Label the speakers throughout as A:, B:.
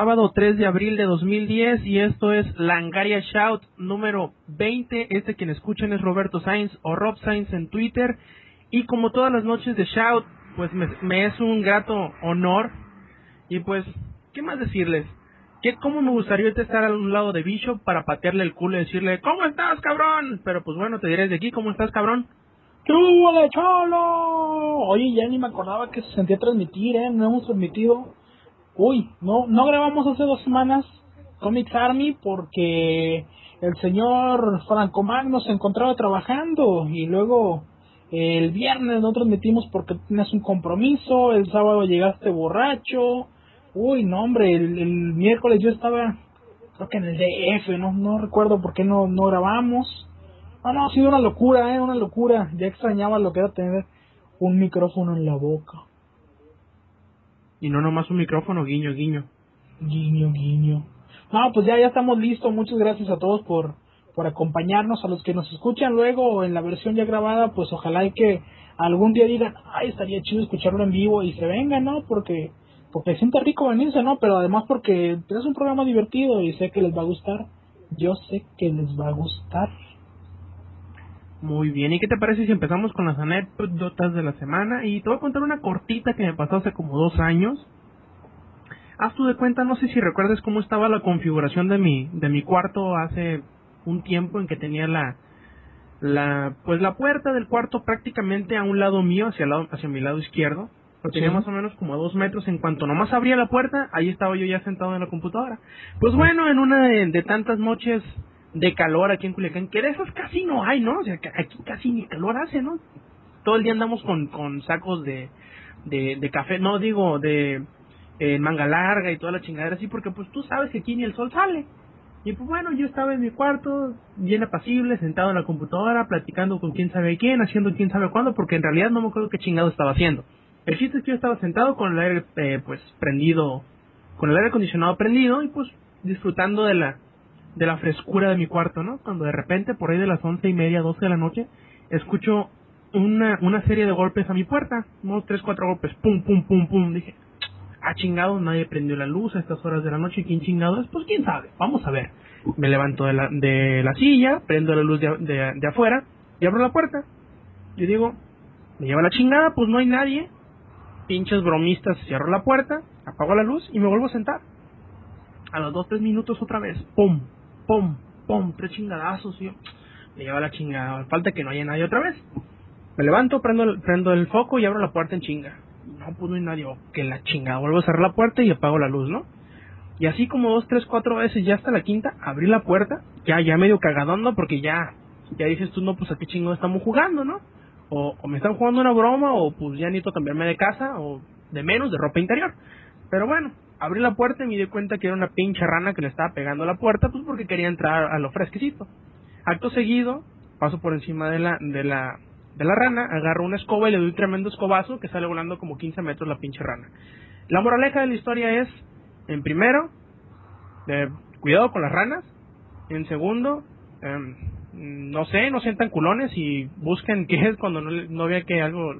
A: Sábado 3 de abril de 2010 y esto es Langaria Shout número 20. Este quien escuchen es Roberto Sainz o Rob Sainz en Twitter. Y como todas las noches de Shout, pues me, es un grato honor. Y pues, ¿qué más decirles? ¿Qué, ¿Cómo me gustaría estar a un lado de Bishop para patearle el culo y decirle, ¿cómo estás, cabrón? Pero pues bueno, te diré de aquí, ¿cómo estás, cabrón?
B: ¡Qué de cholo! Oye, ya ni me acordaba que se sentía transmitir, ¿eh? No hemos transmitido. Uy, no, no grabamos hace dos semanas Comics Army porque el señor Franco Magno se encontraba trabajando y luego el viernes no transmitimos porque tienes un compromiso, el sábado llegaste borracho, uy, no hombre, el, miércoles yo estaba creo que en el DF, no, no recuerdo por qué no, no grabamos. Ah, no, ha sido una locura, eh, una locura. Ya extrañaba lo que era tener un micrófono en la boca.
A: Y no nomás un micrófono, guiño, guiño.
B: Guiño, guiño. No, pues ya, ya estamos listos. Muchas gracias a todos por, por acompañarnos. A los que nos escuchan luego en la versión ya grabada, pues ojalá y que algún día digan, ay, estaría chido escucharlo en vivo y se vengan, ¿no? Porque, porque siente rico venirse, ¿no? Pero además porque es un programa divertido y sé que les va a gustar. Yo sé que les va a gustar.
A: Muy bien, ¿y qué te parece si empezamos con las anécdotas de la semana? Y te voy a contar una cortita que me pasó hace como dos años. Haz tú de cuenta, no sé si recuerdas cómo estaba la configuración de mi, de mi cuarto hace un tiempo en que tenía la, la, pues la puerta del cuarto prácticamente a un lado mío, hacia, el lado, hacia mi lado izquierdo. Lo tenía más o menos como a dos metros. En cuanto nomás abría la puerta, ahí estaba yo ya sentado en la computadora. Pues bueno, en una de, de tantas noches de calor aquí en Culiacán, que de esas casi no hay, ¿no? O sea, aquí casi ni calor hace, ¿no? Todo el día andamos con, con sacos de, de, café, no digo de eh, manga larga y toda la chingadera así, porque pues tú sabes que aquí ni el sol sale. Y pues bueno, yo estaba en mi cuarto, bien apacible, sentado en la computadora, platicando con quién sabe quién, haciendo quién sabe cuándo, porque en realidad no me acuerdo qué chingado estaba haciendo. El chiste es que yo estaba sentado con el aire eh, pues prendido, con el aire acondicionado prendido y pues disfrutando de la de la frescura de mi cuarto, ¿no? Cuando de repente, por ahí de las once y media, doce de la noche, escucho una, una serie de golpes a mi puerta, unos tres, cuatro golpes, pum, pum, pum, pum, dije, ah, chingado, nadie prendió la luz a estas horas de la noche, ¿quién chingado es? Pues quién sabe, vamos a ver. Me levanto de la, de la silla, prendo la luz de, de, de afuera y abro la puerta. Yo digo, me lleva la chingada, pues no hay nadie. Pinches bromistas, cierro la puerta, apago la luz y me vuelvo a sentar. A los dos, tres minutos otra vez, pum, pum, pum, tres chingadazos, y me lleva la chingada, falta que no haya nadie otra vez. Me levanto, prendo el, prendo el foco y abro la puerta en chinga. No, pues no hay nadie, oh, que la chingada, vuelvo a cerrar la puerta y apago la luz, ¿no? Y así como dos, tres, cuatro veces, ya hasta la quinta, abrí la puerta, ya, ya medio cagadondo porque ya, ya dices tú, no, pues a qué chingado estamos jugando, ¿no? O, o me están jugando una broma, o pues ya necesito cambiarme de casa, o de menos, de ropa interior. Pero bueno, abrí la puerta y me di cuenta que era una pinche rana que le estaba pegando a la puerta, pues porque quería entrar a lo fresquecito. Acto seguido, paso por encima de la, de la, de la rana, agarro una escoba y le doy un tremendo escobazo que sale volando como 15 metros la pinche rana. La moraleja de la historia es, en primero, cuidado con las ranas. En segundo, eh, no sé, no sientan culones y busquen qué es cuando no, no vea que algo,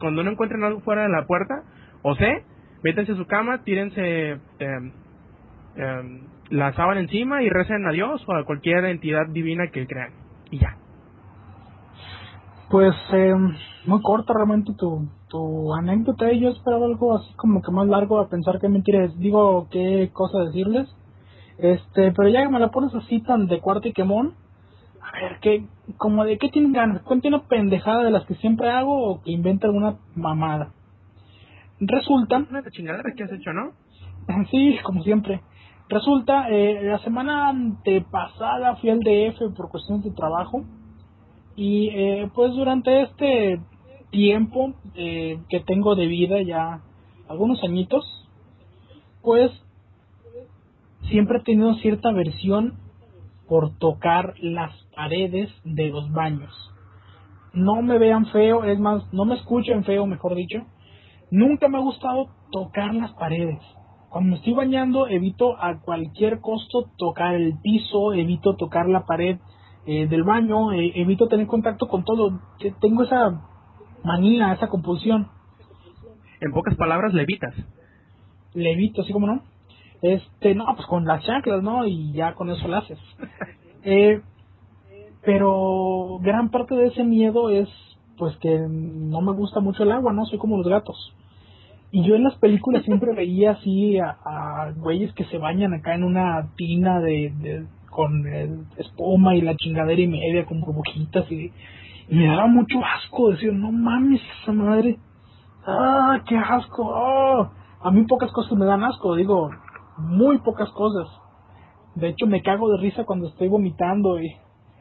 A: cuando no encuentren algo fuera de la puerta. O sé, métanse a su cama, tírense eh, eh, la sábana encima y recen a Dios o a cualquier entidad divina que crean. Y ya.
B: Pues eh, muy corta realmente tu, tu anécdota. Yo esperaba algo así como que más largo a pensar que mentiras. Digo qué cosa decirles. Este, pero ya me la pones así tan de cuarto y quemón. A ver, ¿qué, como de qué tienen ganas? ¿Cuente una pendejada de las que siempre hago o que invente alguna mamada? Resulta...
A: Una chingadera que has hecho, ¿no?
B: Sí, como siempre. Resulta, eh, la semana antepasada fui al DF por cuestiones de trabajo y eh, pues durante este tiempo eh, que tengo de vida ya algunos añitos, pues siempre he tenido cierta aversión por tocar las paredes de los baños. No me vean feo, es más, no me escuchen feo, mejor dicho. Nunca me ha gustado tocar las paredes. Cuando me estoy bañando evito a cualquier costo tocar el piso, evito tocar la pared eh, del baño, eh, evito tener contacto con todo. Tengo esa manía, esa compulsión.
A: En pocas palabras, levitas.
B: Levito, así como no. Este, no, pues con las chanclas, ¿no? Y ya con eso lo haces. eh, pero gran parte de ese miedo es, pues que no me gusta mucho el agua, ¿no? Soy como los gatos. Y yo en las películas siempre veía así a, a güeyes que se bañan acá en una tina de, de con espuma y la chingadera y media con burbujitas y, y, me daba mucho asco decir, no mames esa madre. Ah, qué asco. Oh. A mí pocas cosas me dan asco, digo, muy pocas cosas. De hecho me cago de risa cuando estoy vomitando y,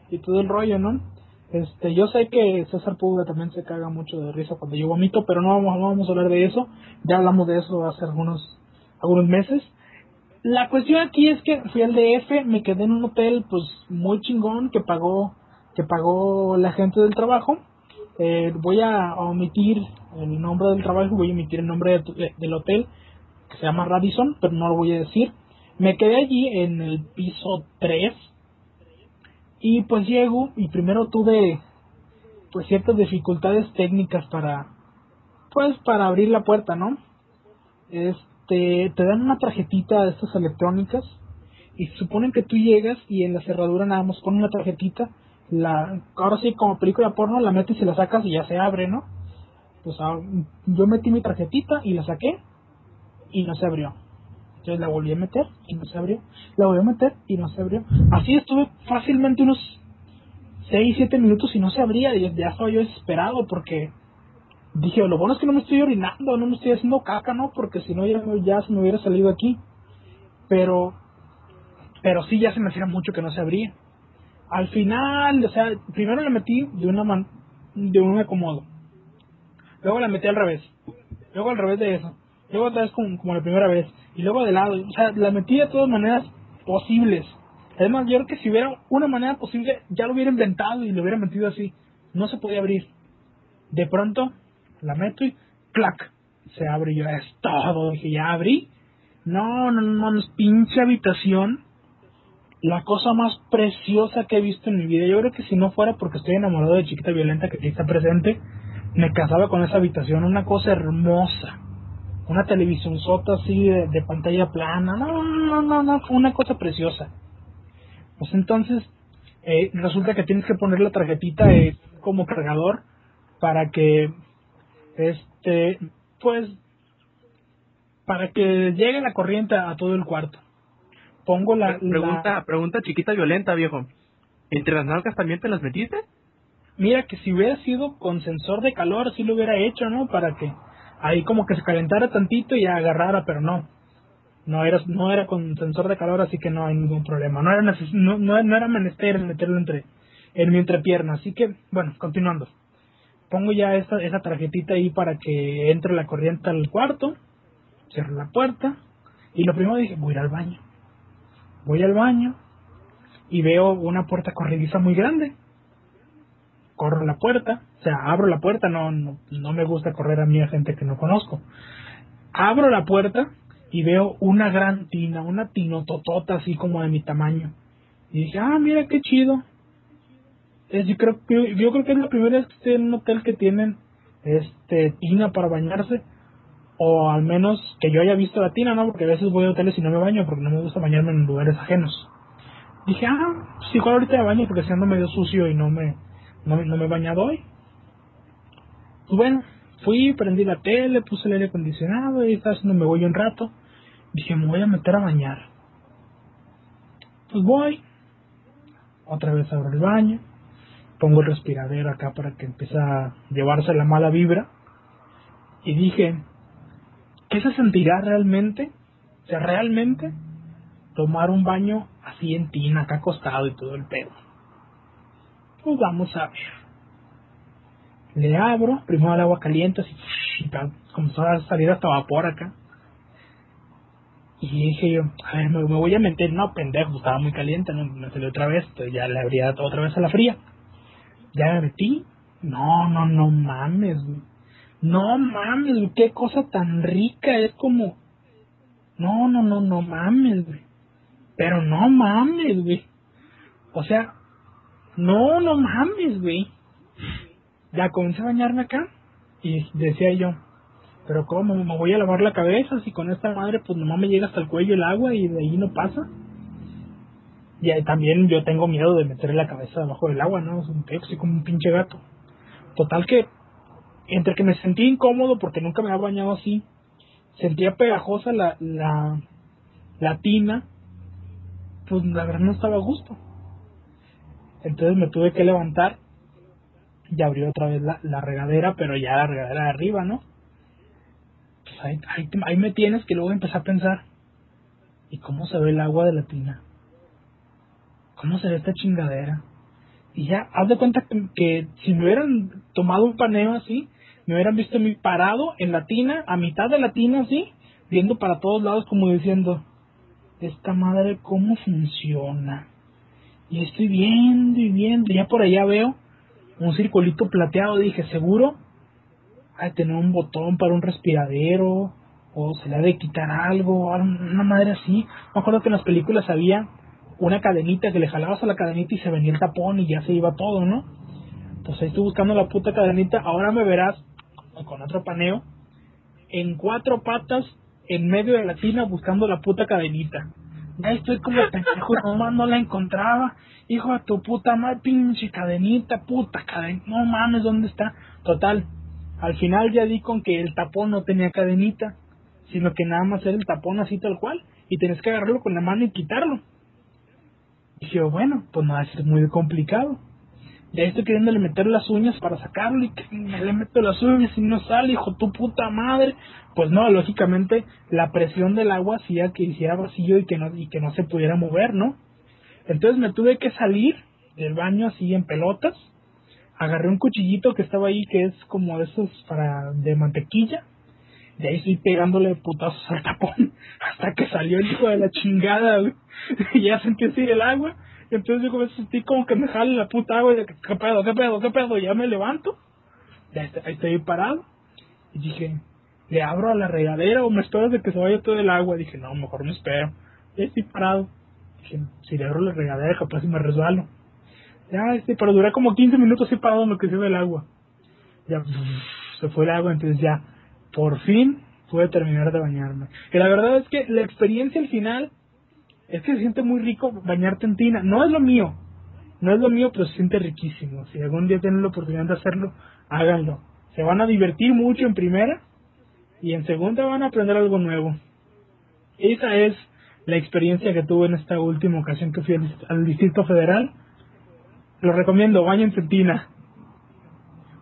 B: y todo el rollo, ¿no? Este, yo sé que César Puga también se caga mucho de risa cuando yo vomito, pero no vamos, no vamos a hablar de eso. Ya hablamos de eso hace algunos, algunos meses. La cuestión aquí es que fui al DF, me quedé en un hotel pues muy chingón que pagó, que pagó la gente del trabajo. Eh, voy a omitir el nombre del trabajo, voy a omitir el nombre del hotel, que se llama Radisson, pero no lo voy a decir. Me quedé allí en el piso 3 y pues llego y primero tuve pues ciertas dificultades técnicas para pues para abrir la puerta, ¿no? Este, te dan una tarjetita de estas electrónicas y suponen que tú llegas y en la cerradura nada más con una tarjetita, la ahora sí como película porno la metes y la sacas y ya se abre, ¿no? Pues ah, yo metí mi tarjetita y la saqué y no se abrió. Entonces la volví a meter y no se abrió. La volví a meter y no se abrió. Así estuve fácilmente unos 6, 7 minutos y no se abría. Y ya estaba yo desesperado porque dije, lo bueno es que no me estoy orinando, no me estoy haciendo caca, ¿no? Porque si no ya, ya se me hubiera salido aquí. Pero, pero sí ya se me hacía mucho que no se abría. Al final, o sea, primero la metí de una man de un acomodo. Luego la metí al revés. Luego al revés de eso. Luego otra vez como, como la primera vez y luego de lado. O sea, la metí de todas maneras posibles. Además, yo creo que si hubiera una manera posible, ya lo hubiera inventado y lo hubiera metido así. No se podía abrir. De pronto, la meto y ¡clac! Se abre y yo, es todo. Dije, ya abrí. No, no, no, no, pinche habitación. La cosa más preciosa que he visto en mi vida. Yo creo que si no fuera porque estoy enamorado de Chiquita Violenta que está presente, me casaba con esa habitación. Una cosa hermosa una televisión sota así de, pantalla plana, no, no, no, no, una cosa preciosa. Pues entonces, eh, resulta que tienes que poner la tarjetita eh, como cargador para que, este, pues, para que llegue la corriente a todo el cuarto. Pongo la...
A: Pregunta, pregunta chiquita violenta, viejo. ¿Entre las nalgas también te las metiste?
B: Mira que si hubiera sido con sensor de calor, sí lo hubiera hecho, ¿no? Para que ahí como que se calentara tantito y agarrara, pero no. No era, no era con sensor de calor, así que no hay ningún problema. No era, no, no, era menester meterlo entre, en mi entrepierna. Así que, bueno, continuando. Pongo ya esa, esa tarjetita ahí para que entre la corriente al cuarto. Cierro la puerta. Y lo primero dije, voy a ir al baño. Voy al baño y veo una puerta corrediza muy grande corro la puerta, o sea, abro la puerta, no, no, me gusta correr a mí a gente que no conozco. Abro la puerta y veo una gran tina, una tinototota así como de mi tamaño. Y dije, ah, mira qué chido. Es, yo, creo, yo, yo creo que es la primera vez que estoy en un hotel que tienen este tina para bañarse. O al menos que yo haya visto la tina, ¿no? Porque a veces voy a hoteles y no me baño porque no me gusta bañarme en lugares ajenos. Dije, ah, pues igual ahorita me baño porque siendo medio sucio y no me, no, no me he bañado hoy. Pues bueno, fui, prendí la tele, puse el aire acondicionado y estaba haciendo me voy un rato. Dije, me voy a meter a bañar. Pues voy. Otra vez abro el baño. Pongo el respiradero acá para que empiece a llevarse la mala vibra. Y dije, ¿qué se sentirá realmente? O sea, realmente tomar un baño así en tina, acá acostado y todo el pedo. Vamos a ver. Le abro, primero el agua caliente, así, comenzó a salir hasta vapor acá. Y dije yo, a ver, me, voy a meter, no, pendejo, estaba muy caliente, no, me salió otra vez, ya le abría otra vez a la fría. Ya me metí, no, no, no mames, No mames, qué cosa tan rica, es como, no, no, no, no mames, güey. Pero no mames, güey. O sea, no, no mames, güey. Ya comencé a bañarme acá y decía yo, pero ¿cómo? Me voy a lavar la cabeza si con esta madre pues nomás me llega hasta el cuello el agua y de ahí no pasa. Y también yo tengo miedo de meter la cabeza debajo del agua, ¿no? Soy como un pinche gato. Total que, entre que me sentí incómodo porque nunca me había bañado así, sentía pegajosa la, la, la tina, pues la verdad no estaba a gusto. Entonces me tuve que levantar y abrir otra vez la, regadera, pero ya la regadera de arriba, ¿no? Pues ahí, ahí, me tienes que luego empezar a pensar, ¿y cómo se ve el agua de la tina? ¿Cómo se ve esta chingadera? Y ya, haz de cuenta que, si me hubieran tomado un paneo así, me hubieran visto parado en la tina, a mitad de la tina así, viendo para todos lados como diciendo, esta madre cómo funciona. Y estoy viendo y viendo, ya por allá veo un circulito plateado, dije, seguro hay tener un botón para un respiradero, o se le ha de quitar algo, una madre así. Me acuerdo que en las películas había una cadenita que le jalabas a la cadenita y se venía el tapón y ya se iba todo, ¿no? Pues ahí estoy buscando la puta cadenita, ahora me verás con otro paneo, en cuatro patas en medio de la tina buscando la puta cadenita. Ya estoy como pendejo, no la encontraba. Hijo de tu puta madre, pinche cadenita, puta cadenita. No mames, ¿dónde está? Total, al final ya di con que el tapón no tenía cadenita, sino que nada más era el tapón así tal cual. Y tenés que agarrarlo con la mano y quitarlo. Dije, bueno, pues no ser muy complicado. Ya estoy queriéndole meter las uñas para sacarlo y que le meto las uñas y no sale, hijo tu puta madre. Pues no, lógicamente la presión del agua hacía que hiciera vacío y que no, y que no se pudiera mover, ¿no? Entonces me tuve que salir del baño así en pelotas. Agarré un cuchillito que estaba ahí que es como de esos para de mantequilla. De ahí estoy pegándole putazos al tapón hasta que salió el hijo de la chingada, y ya sentí así el agua entonces yo sentí como que me jale la puta agua y de, ¿qué pedo, qué pedo, qué pedo? Ya me levanto, estoy, estoy parado. Y dije, ¿le abro a la regadera o me espero de que se vaya todo el agua? Dije, no, mejor me espero. Estoy parado. Dije, si le abro la regadera, capaz me resbalo. Ya, este, pero duré como 15 minutos así parado en lo que se ve el agua. Ya, se fue el agua, entonces ya, por fin pude terminar de bañarme. Y la verdad es que la experiencia al final es que se siente muy rico bañarte en tina. No es lo mío, no es lo mío, pero se siente riquísimo. Si algún día tienen la oportunidad de hacerlo, háganlo. Se van a divertir mucho en primera y en segunda van a aprender algo nuevo. Esa es la experiencia que tuve en esta última ocasión que fui al, Distrito Federal. Lo recomiendo, bañense en tina.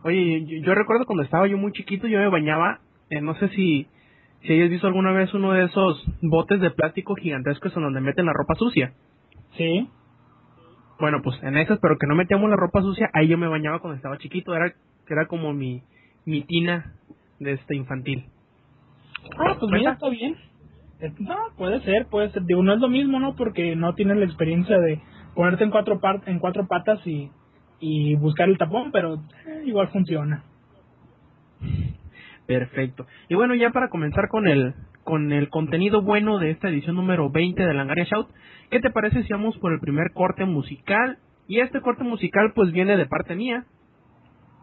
A: Oye, yo, recuerdo cuando estaba yo muy chiquito, yo me bañaba, eh, no sé si si hayas visto alguna vez uno de esos botes de plástico gigantescos en donde meten la ropa sucia.
B: Sí.
A: Bueno, pues en esas, pero que no metíamos la ropa sucia, ahí yo me bañaba cuando estaba chiquito, era era como mi, mi tina de este infantil.
B: Ah, pues mira, está bien. No, puede ser, puede ser. Digo, no es lo mismo, ¿no? Porque no tienes la experiencia de ponerte en cuatro, en cuatro patas y, y buscar el tapón, pero eh, igual funciona.
A: Perfecto. Y bueno, ya para comenzar con el con el contenido bueno de esta edición número 20 de Langaria Shout, ¿qué te parece si vamos por el primer corte musical? Y este corte musical pues viene de parte mía.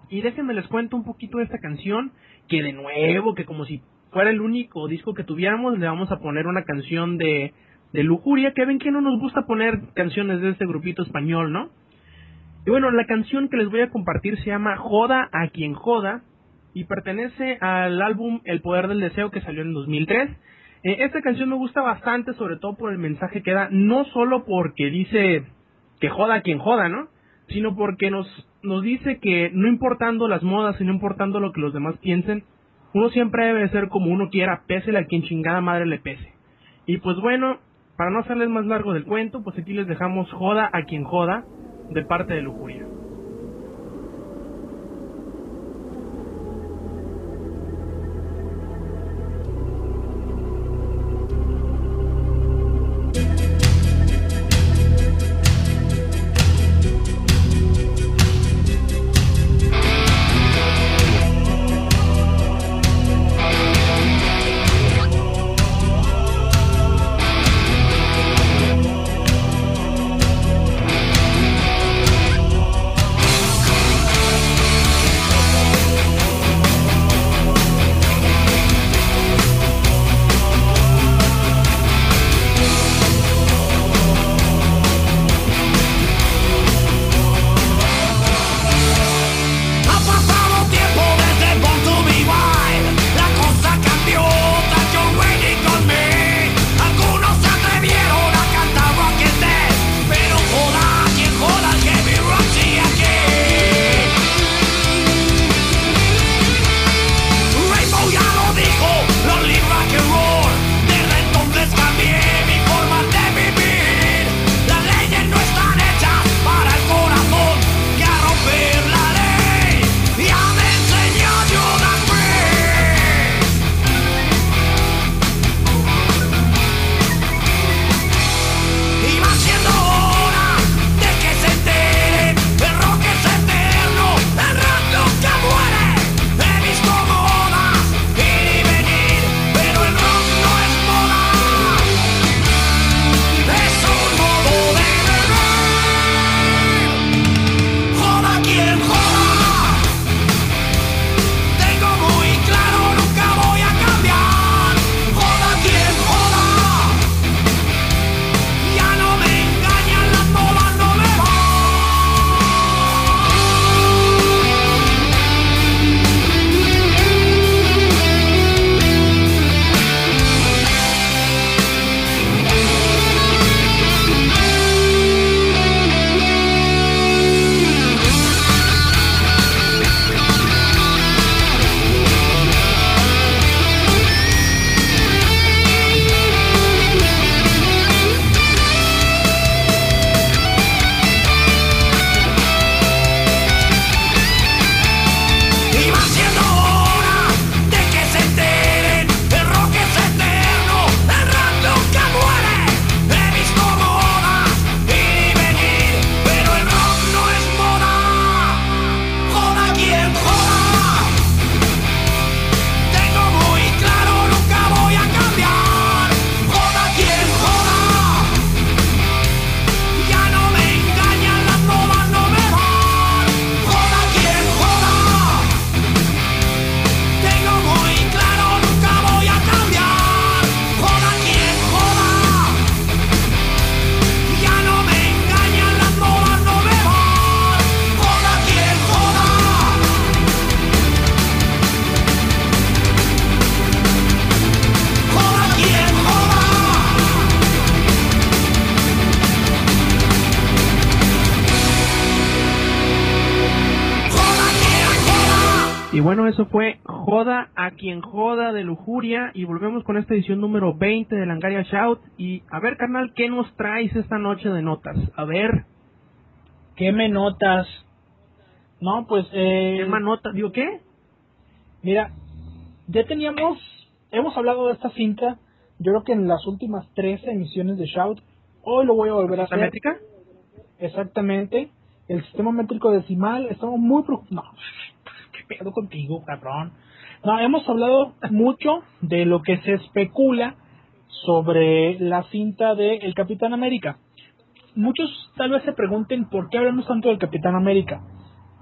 A: Y déjenme les cuento un poquito de esta canción, que de nuevo, que como si fuera el único disco que tuviéramos, le vamos a poner una canción de, de lujuria, que ven que no nos gusta poner canciones de este grupito español, ¿no? Y bueno, la canción que les voy a compartir se llama Joda a quien joda, y pertenece al álbum El Poder del Deseo que salió en 2003. Eh, esta canción me gusta bastante, sobre todo por el mensaje que da, no solo porque dice que joda quien joda, ¿no? Sino porque nos, nos dice que no importando las modas y no importando lo que los demás piensen, uno siempre debe ser como uno quiera, pese a quien chingada madre le pese. Y pues bueno, para no hacerles más largo del cuento, pues aquí les dejamos joda a quien joda de parte de Lujuria. Con esta edición número 20 de Langaria Shout y a ver carnal, ¿qué nos traes esta noche de notas? A ver.
B: ¿Qué me notas? No, pues... Eh,
A: ¿Qué me notas? ¿Digo qué?
B: Mira, ya teníamos, hemos hablado de esta cinta, yo creo que en las últimas 13 emisiones de Shout, hoy lo voy a volver a hacer.
A: métrica?
B: Exactamente, el sistema métrico decimal, estamos muy preocupados. No, ¿qué pedo contigo, cabrón? No, hemos hablado mucho de lo que se especula sobre la cinta de El Capitán América. Muchos tal vez se pregunten por qué hablamos tanto del Capitán América.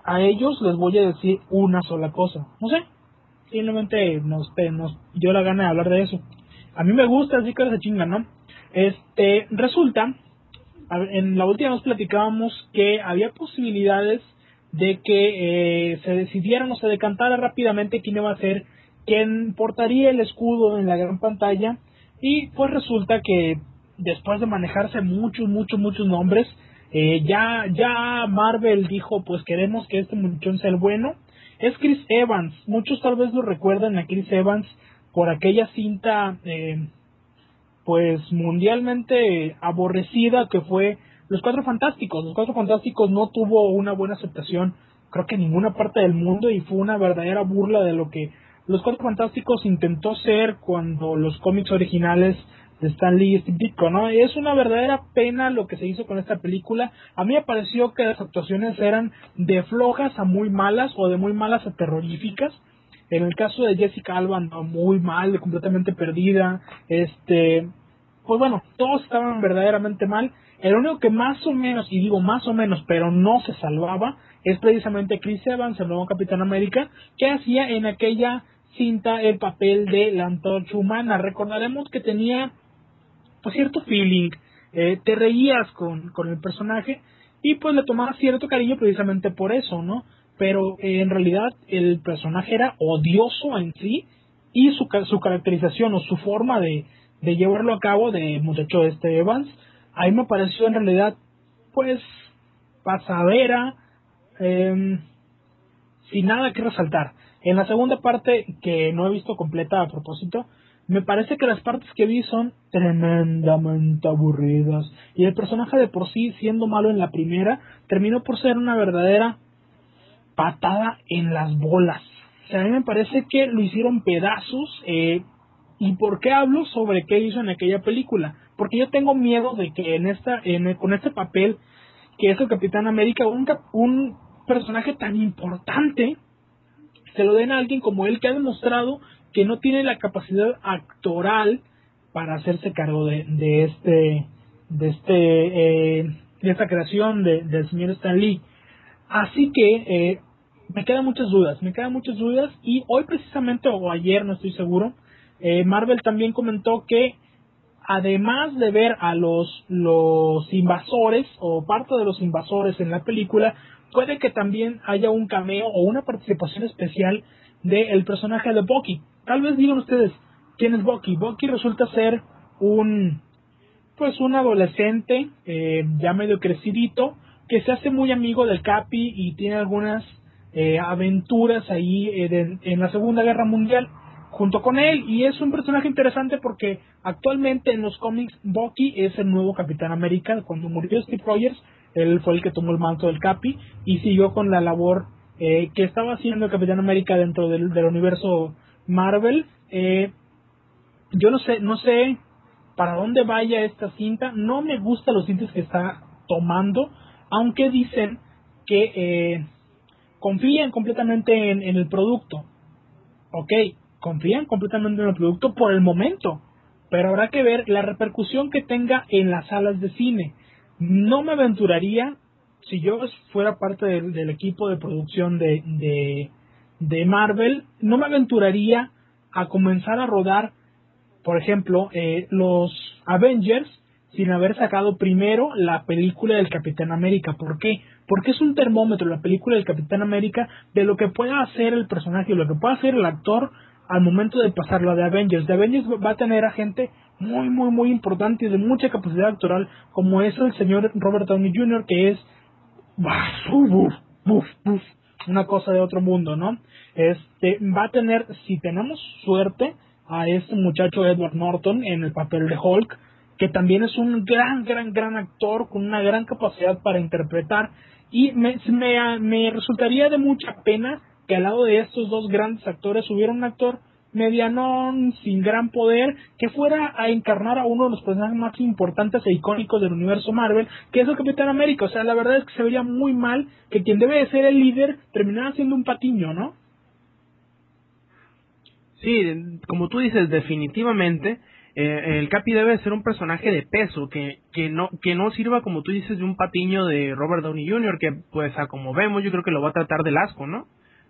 B: A ellos les voy a decir una sola cosa. No sé, simplemente nos, nos dio la gana de hablar de eso. A mí me gusta, así que se chinga, ¿no? Este, resulta, en la última vez platicábamos que había posibilidades de que eh, se decidiera o se decantara rápidamente quién iba a ser quien portaría el escudo en la gran pantalla y pues resulta que después de manejarse muchos, muchos, muchos nombres, eh, ya, ya Marvel dijo pues queremos que este muchachón sea el bueno es Chris Evans. Muchos tal vez lo recuerdan a Chris Evans por aquella cinta, eh, pues mundialmente aborrecida que fue Los Cuatro Fantásticos. Los Cuatro Fantásticos no tuvo una buena aceptación, creo que en ninguna parte del mundo y fue una verdadera burla de lo que Los Cuatro Fantásticos intentó ser cuando los cómics originales de Stan Lee y ¿no? Es una verdadera pena lo que se hizo con esta película. A mí me pareció que las actuaciones eran de flojas a muy malas o de muy malas a terroríficas. En el caso de Jessica Alba, no, muy mal, completamente perdida. Este, pues bueno, todos estaban verdaderamente mal. El único que más o menos, y digo más o menos, pero no se salvaba, es precisamente Chris Evans, el nuevo Capitán América, que hacía en aquella cinta el papel de la antorcha humana. Recordaremos que tenía pues, cierto feeling, eh, te reías con, con el personaje y pues le tomabas cierto cariño precisamente por eso, ¿no? Pero eh, en realidad el personaje era odioso en sí y su, su caracterización o su forma de, de llevarlo a cabo de muchacho este Evans, ahí me pareció en realidad pues pasadera, eh, sin nada que resaltar. En la segunda parte, que no he visto completa a propósito, me parece que las partes que vi son tremendamente aburridas. Y el personaje de por sí, siendo malo en la primera, terminó por ser una verdadera patada en las bolas. O a mí me parece que lo hicieron pedazos. Eh, ¿Y por qué hablo sobre qué hizo en aquella película? Porque yo tengo miedo de que en esta, en, con este papel que es el Capitán América, un, un personaje tan importante, se lo den a alguien como él que ha demostrado que no tiene la capacidad actoral para hacerse cargo de, de este de este eh, de esta creación de, del señor Stan Lee. Así que eh, me quedan muchas dudas me quedan muchas dudas y hoy precisamente o ayer no estoy seguro eh, Marvel también comentó que además de ver a los los invasores o parte de los invasores en la película puede que también haya un cameo o una participación especial del personaje de Bucky Tal vez digan ustedes, ¿quién es Bucky? Bucky resulta ser un, pues un adolescente eh, ya medio crecidito que se hace muy amigo del Capi y tiene algunas eh, aventuras ahí eh, en la Segunda Guerra Mundial junto con él y es un personaje interesante porque actualmente en los cómics Bucky es el nuevo Capitán América cuando murió Steve Rogers él fue el que tomó el manto del Capi y siguió con la labor que estaba haciendo el Capitán América dentro del, universo Marvel. Eh, yo no sé, no sé para dónde vaya esta cinta. No me gustan los tintes que está tomando, aunque dicen que eh, confían completamente en, en el producto. Ok, confían completamente en el producto por el momento, pero habrá que ver la repercusión que tenga en las salas de cine. No me aventuraría, si yo fuera parte del, equipo de producción de, de, de Marvel, no me aventuraría a comenzar a rodar, por ejemplo, eh, los Avengers sin haber sacado primero la película del Capitán América. ¿Por qué? Porque es un termómetro la película del Capitán América de lo que pueda hacer el personaje, lo que pueda hacer el actor al momento de pasarlo de Avengers. De Avengers va a tener a gente muy, muy, muy importante y de mucha capacidad actoral, como es el señor Robert Downey Jr., que es... una cosa de otro mundo, ¿no? Este va a tener, si tenemos suerte, a este muchacho Edward Norton en el papel de Hulk, que también es un gran, gran, gran actor con una gran capacidad para interpretar y me, me, me resultaría de mucha pena que al lado de estos dos grandes actores hubiera un actor medianón, sin gran poder, que fuera a encarnar a uno de los personajes más importantes e icónicos del universo Marvel, que es el Capitán América. O sea, la verdad es que se vería muy mal que quien debe de ser el líder terminara siendo un patiño, ¿no?
A: Sí, como tú dices, definitivamente eh, el Capi debe ser un personaje de peso, que, que, no, que no sirva, como tú dices, de un patiño de Robert Downey Jr., que pues a como vemos yo creo que lo va a tratar del asco, ¿no?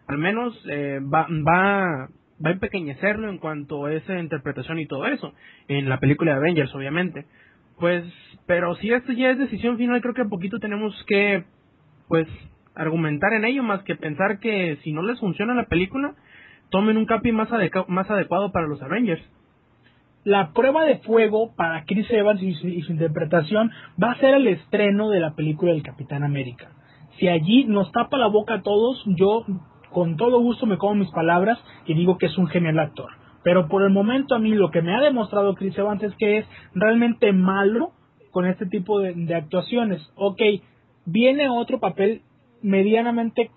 A: Al menos eh, va, va, va a empequeñecerlo en cuanto a esa interpretación y todo eso, en la película de Avengers, obviamente. Pues, pero si esto ya es decisión final, creo que a poquito tenemos que, pues, argumentar en ello, más que pensar que si no les funciona la película, tomen un capi más, más adecuado para los Avengers.
B: La prueba de fuego para Chris Evans y su, y su interpretación va a ser el estreno de la película del Capitán América. Si allí nos tapa la boca a todos, yo con todo gusto me como mis palabras y digo que es un genial actor. Pero por el momento a mí lo que me ha demostrado Chris Evans es que es realmente malo con este tipo de, actuaciones. Ok, viene otro papel medianamente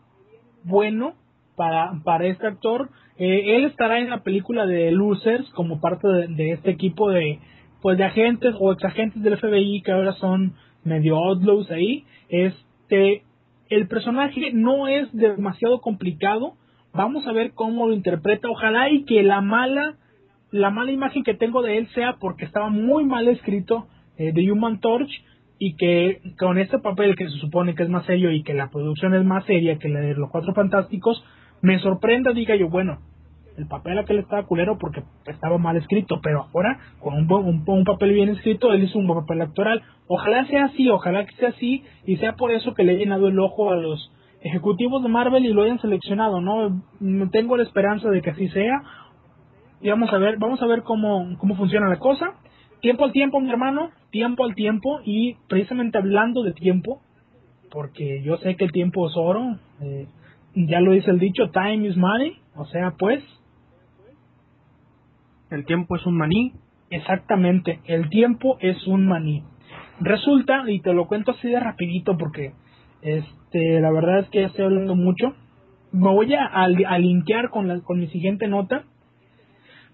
B: bueno para, para este actor. Eh, él estará en la película de Losers como parte de, este equipo de pues de agentes o exagentes del FBI que ahora son medio outlaws ahí. Este el personaje no es demasiado complicado. Vamos a ver cómo lo interpreta. Ojalá y que la mala, la mala imagen que tengo de él sea porque estaba muy mal escrito eh, de Human Torch y que con este papel que se supone que es más serio y que la producción es más seria que la de los Cuatro Fantásticos, me sorprenda, diga yo, bueno, el papel aquel estaba culero porque estaba mal escrito, pero ahora con un, un, papel bien escrito, él hizo un buen papel actoral. Ojalá sea así, ojalá que sea así y sea por eso que le he llenado el ojo a los ejecutivos de Marvel y lo hayan seleccionado, ¿no? Tengo la esperanza de que así sea. Y vamos a ver, vamos a ver cómo, cómo funciona la cosa. Tiempo al tiempo, mi hermano, tiempo al tiempo y precisamente hablando de tiempo, porque yo sé que el tiempo es oro, eh, ya lo dice el dicho, time is money, o sea, pues
A: el tiempo es un maní.
B: Exactamente, el tiempo es un maní. Resulta, y te lo cuento así de rapidito porque este, la verdad es que estoy hablando mucho. Me voy a, a, con, la, con mi siguiente nota.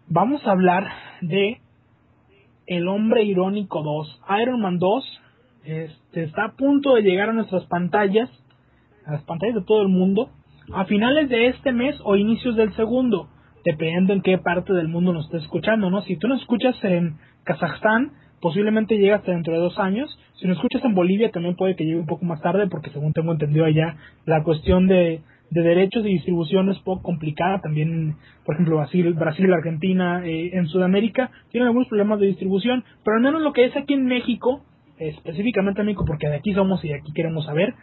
B: Vamos a hablar de El Hombre Irónico 2. Iron Man 2 este, está a punto de llegar a nuestras pantallas, a las pantallas de todo el mundo, a finales de este mes o inicios del segundo dependiendo en qué parte del mundo nos estés escuchando, ¿no? Si tú nos escuchas en Kazajstán, posiblemente llegue hasta dentro de dos años. Si nos escuchas en Bolivia, también puede que llegue un poco más tarde, porque según tengo entendido allá, la cuestión de, de derechos y distribución es poco complicada. También, por ejemplo, Brasil, Brasil Argentina, eh, en Sudamérica, tienen algunos problemas de distribución, pero al menos lo que es aquí en México, específicamente en México, porque de aquí somos y de aquí queremos saber,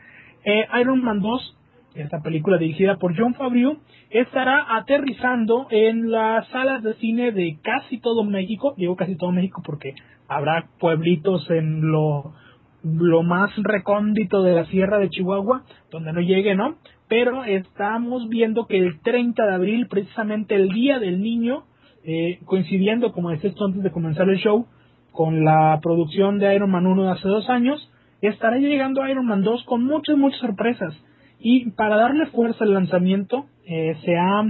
B: eh, Iron Man 2 esta película dirigida por John Favreau, estará aterrizando en las salas de cine de casi todo México. Digo casi todo México porque habrá pueblitos en lo, lo más recóndito de la Sierra de Chihuahua, donde no llegue, ¿no? Pero estamos viendo que el 30 de abril, precisamente el Día del Niño, eh, coincidiendo, como decía esto antes de comenzar el show, con la producción de Iron Man 1 de hace dos años, estará llegando Iron Man 2 con muchas, muchas sorpresas. Y para darle fuerza al lanzamiento, eh, se ha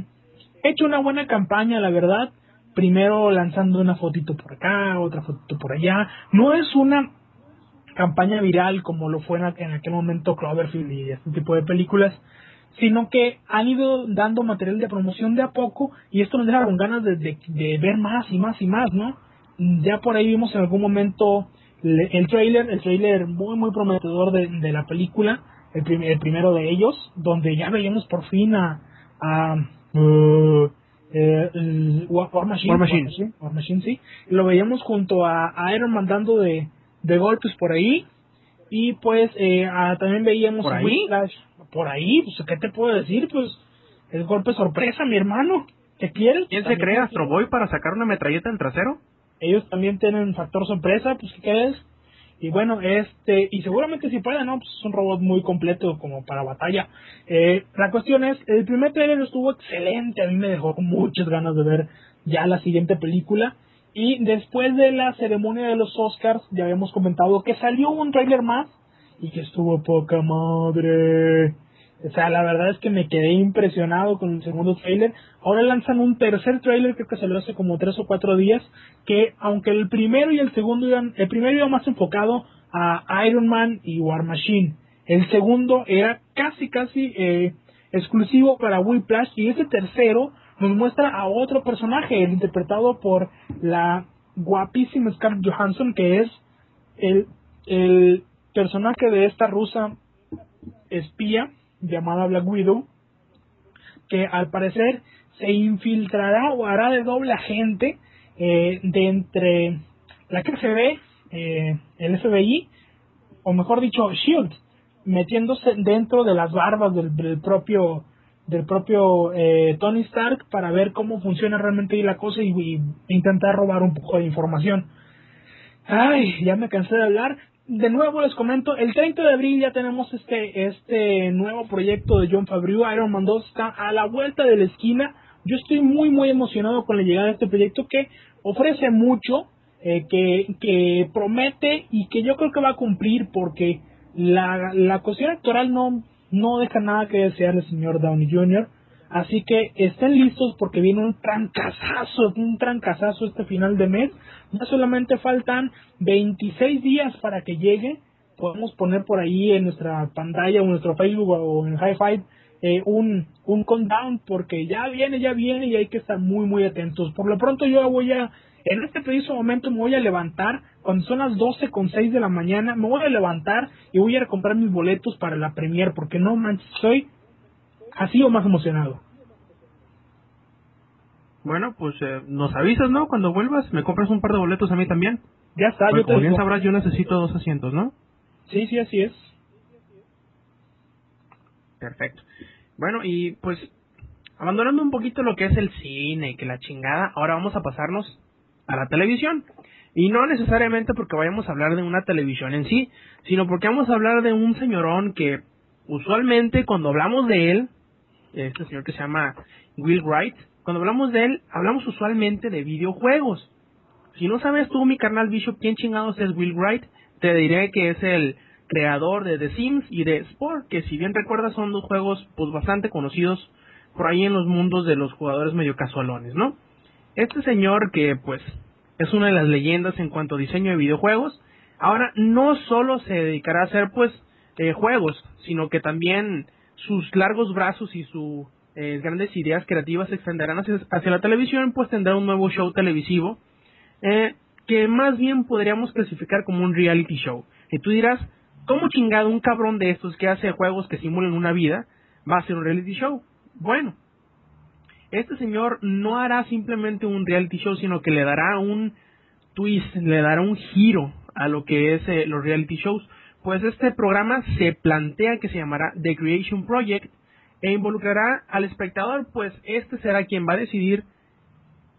B: hecho una buena campaña, la verdad. Primero lanzando una fotito por acá, otra fotito por allá. No es una campaña viral como lo fue en aquel momento Cloverfield y este tipo de películas, sino que han ido dando material de promoción de a poco y esto nos deja con ganas de, de, ver más y más y más, ¿no? Ya por ahí vimos en algún momento el trailer, el trailer muy muy prometedor de, de la película el, primero de ellos, donde ya veíamos por fin a, a uh, eh, War, Machine, War, Machine, sí, lo veíamos junto a, Iron Man dando de, de golpes por ahí, y pues eh, también veíamos
A: ¿Por ahí?
B: por ahí, pues ¿qué te puedo decir? Pues el golpe sorpresa, mi hermano, ¿qué quieres?
A: ¿Quién se cree Astro Boy para sacar una metralleta en trasero?
B: Ellos también tienen factor sorpresa, pues ¿qué quieres? Y bueno, este, y seguramente si puede, ¿no? Pues es un robot muy completo como para batalla. Eh, la cuestión es, el primer trailer estuvo excelente, a mí me dejó muchas ganas de ver ya la siguiente película. Y después de la ceremonia de los Oscars, ya habíamos comentado que salió un trailer más y que estuvo poca madre. O sea, la verdad es que me quedé impresionado con el segundo trailer. Ahora lanzan un tercer trailer, creo que salió hace como tres o cuatro días, que aunque el primero y el segundo iban, el primero iba más enfocado a Iron Man y War Machine. El segundo era casi, casi eh, exclusivo para Whiplash y ese tercero nos muestra a otro personaje, interpretado por la guapísima Scarlett Johansson, que es el, el personaje de esta rusa espía llamada Black Widow, que al parecer se infiltrará o hará de doble agente eh, de entre la KGB, eh, el FBI, o mejor dicho, Shield, metiéndose dentro de las barbas del, propio del propio eh, Tony Stark para ver cómo funciona realmente la cosa y, y, intentar robar un poco de información. Ay, ya me cansé de hablar, de nuevo les comento, el 30 de abril ya tenemos este, este nuevo proyecto de John Favreau, Iron Man 2 está a la vuelta de la esquina. Yo estoy muy muy emocionado con la llegada de este proyecto que ofrece mucho, eh, que, que promete y que yo creo que va a cumplir porque la, la cuestión actoral no, no deja nada que desear el señor Downey Jr. Así que estén listos porque viene un trancazazo, un trancazazo este final de mes. Ya solamente faltan 26 días para que llegue. Podemos poner por ahí en nuestra pantalla o en nuestro Facebook o en Hi-Fi eh, un, un countdown porque ya viene, ya viene y hay que estar muy, muy atentos. Por lo pronto yo voy a, en este preciso momento me voy a levantar, cuando son las 12 con 6 de la mañana, me voy a levantar y voy a ir comprar mis boletos para la premier porque no manches, soy así o más emocionado.
A: Bueno, pues eh, nos avisas, ¿no? Cuando vuelvas, me compras un par de boletos a mí también.
B: Ya está,
A: yo te Como bien sabrás, yo necesito dos asientos, ¿no?
B: Sí, sí, así es.
A: Perfecto. Bueno, y pues, abandonando un poquito lo que es el cine y que la chingada, ahora vamos a pasarnos a la televisión. Y no necesariamente porque vayamos a hablar de una televisión en sí, sino porque vamos a hablar de un señorón que usualmente cuando hablamos de él, este señor que se llama Will Wright, cuando hablamos de él, hablamos usualmente de videojuegos. Si no sabes tú, mi carnal Bishop, quién chingados es Will Wright, te diré que es el creador de The Sims y de Sport, que si bien recuerdas son dos juegos pues bastante conocidos por ahí en los mundos de los jugadores medio casualones, ¿no? Este señor que pues es una de las leyendas en cuanto a diseño de videojuegos, ahora no solo se dedicará a hacer pues eh, juegos, sino que también sus largos brazos y su eh, grandes ideas creativas se extenderán hacia, la televisión, pues tendrá un nuevo show televisivo eh, que más bien podríamos clasificar como un reality show. Y tú dirás, ¿cómo chingado un cabrón de estos que hace juegos que simulan una vida va a ser un reality show? Bueno, este señor no hará simplemente un reality show, sino que le dará un twist, le dará un giro a lo que es eh, los reality shows. Pues este programa se plantea que se llamará The Creation Project e involucrará al espectador, pues este será quien va a decidir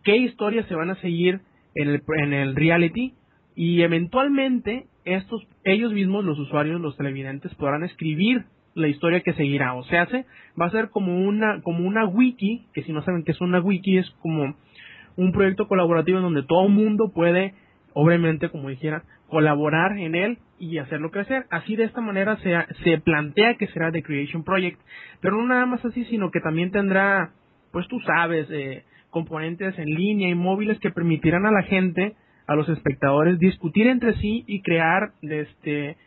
A: qué historias se van a seguir en el, en el reality y eventualmente estos ellos mismos los usuarios los televidentes podrán escribir la historia que seguirá. O sea se va a ser como una como una wiki que si no saben qué es una wiki es como un proyecto colaborativo en donde todo el mundo puede obviamente como dijera colaborar en él y hacerlo crecer. Así de esta manera se, se plantea que será The Creation Project, pero no nada más así, sino que también tendrá, pues tú sabes, eh, componentes en línea y móviles que permitirán a la gente, a los espectadores, discutir entre sí y crear este,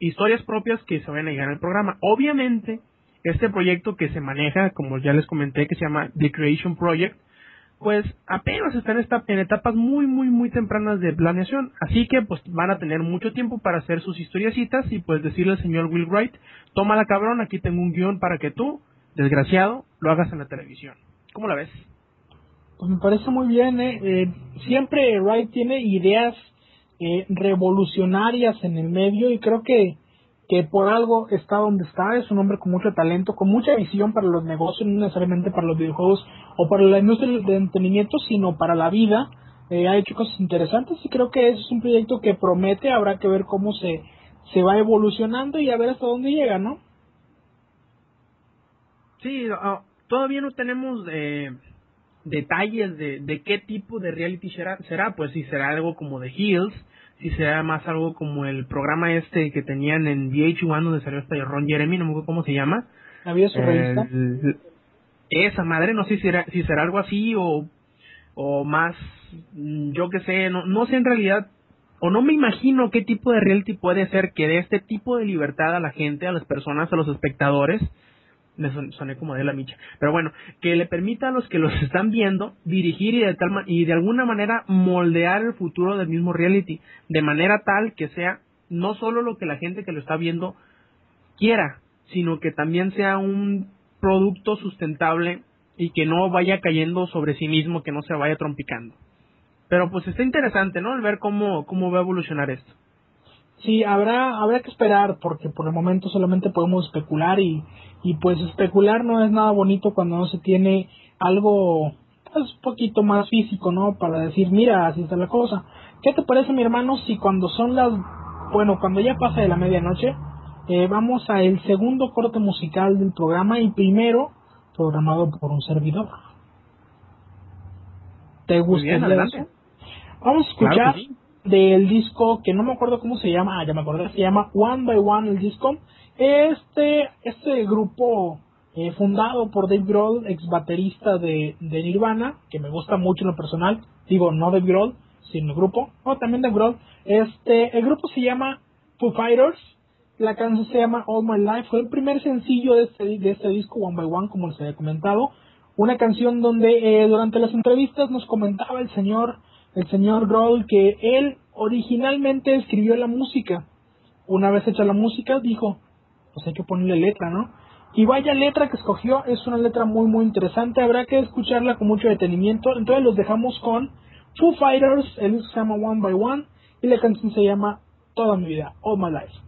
A: historias propias que se vayan a llegar al programa. Obviamente, este proyecto que se maneja, como ya les comenté, que se llama The Creation Project, pues apenas están en etapas muy, muy, muy tempranas de planeación. Así que pues van a tener mucho tiempo para hacer sus historiecitas y pues decirle al señor Will Wright, toma la cabrón, aquí tengo un guion para que tú, desgraciado, lo hagas en la televisión. ¿Cómo la ves?
B: Pues me parece muy bien, ¿eh? eh siempre Wright tiene ideas eh, revolucionarias en el medio y creo que que por algo está donde está, es un hombre con mucho talento, con mucha visión para los negocios, no necesariamente para los videojuegos o para la industria de entretenimiento, sino para la vida. eh, ha hecho cosas interesantes y creo que es un proyecto que promete, habrá que ver cómo se, se va evolucionando y a ver hasta dónde llega, ¿no?
A: Sí, ah, todavía no tenemos eh, detalles de, de qué tipo de reality será, será, pues si será algo como The Hills, si será más algo como el programa este que tenían en VH1 donde salió este Ron Jeremy, no me acuerdo cómo se llama.
B: ¿Había su revista?
A: esa madre, no sé si será, si será algo así o, o más, mm, yo qué sé, no, no sé en realidad, o no me imagino qué tipo de reality puede ser que dé este tipo de libertad a la gente, a las personas, a los espectadores, me soné como de la micha, pero bueno, que le permita a los que los están viendo dirigir y de, tal y de alguna manera moldear el futuro del mismo reality, de manera tal que sea no solo lo que la gente que lo está viendo quiera, sino que también sea un producto sustentable y que no vaya cayendo sobre sí mismo, que no se vaya trompicando. Pero pues está interesante, ¿no? El ver cómo, cómo va a evolucionar esto.
B: Sí, habrá, habrá que esperar, porque por el momento solamente podemos especular y, y pues especular no es nada bonito cuando no se tiene algo pues un poquito más físico, ¿no? Para decir, mira, así está la cosa. ¿Qué te parece, mi hermano, si cuando son las, bueno, cuando ya pasa de la medianoche, eh, vamos a el segundo corte musical del programa y primero programado por un servidor. ¿Te gusta eso? Vamos a escuchar del disco que no me acuerdo cómo se llama, ah, ya me acordé, se llama One by One el disco. Este, este grupo eh, fundado por Dave Grohl, ex baterista de, Nirvana, que me gusta mucho en lo personal, digo no Dave Grohl, sino el grupo, o también Dave Grohl. Este, el grupo se llama Foo Fighters, la canción se llama All My Life, fue el primer sencillo de este, de este disco One by One, como les había comentado, una canción donde eh, durante las entrevistas nos comentaba el señor el señor Grohl que él originalmente escribió la música. Una vez hecha la música, dijo, pues hay que ponerle letra, ¿no? Y vaya letra que escogió, es una letra muy muy interesante, habrá que escucharla con mucho detenimiento. Entonces los dejamos con Foo Fighters, el disco se llama One by One y la canción se llama Toda mi vida, All My Life.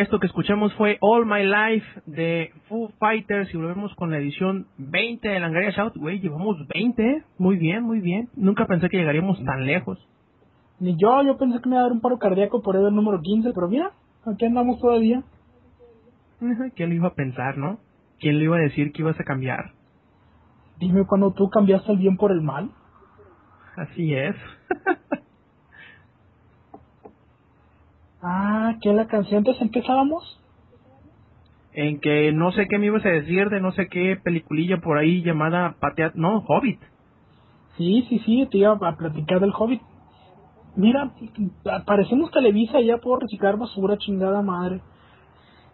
A: esto que escuchamos fue All My Life de Foo Fighters y volvemos con la edición 20 de Langaria Shout. Güey, llevamos 20, muy bien, muy bien. Nunca pensé que llegaríamos tan lejos.
B: Ni yo, yo pensé que me iba a dar un paro cardíaco por el número 15, pero mira, aquí andamos todavía.
A: ¿Quién lo iba a pensar, no? ¿Quién le iba a decir que ibas a cambiar?
B: Dime cuando tú cambiaste el bien por el mal.
A: Así es.
B: Ah, ¿qué es la canción? Entonces, ¿en qué estábamos?
A: en que no sé qué me ibas a decir de no sé qué peliculilla por ahí llamada Patea... No, Hobbit.
B: Sí, sí, sí, te iba a platicar del Hobbit. Mira, parecemos Televisa y ya puedo reciclar basura, chingada madre.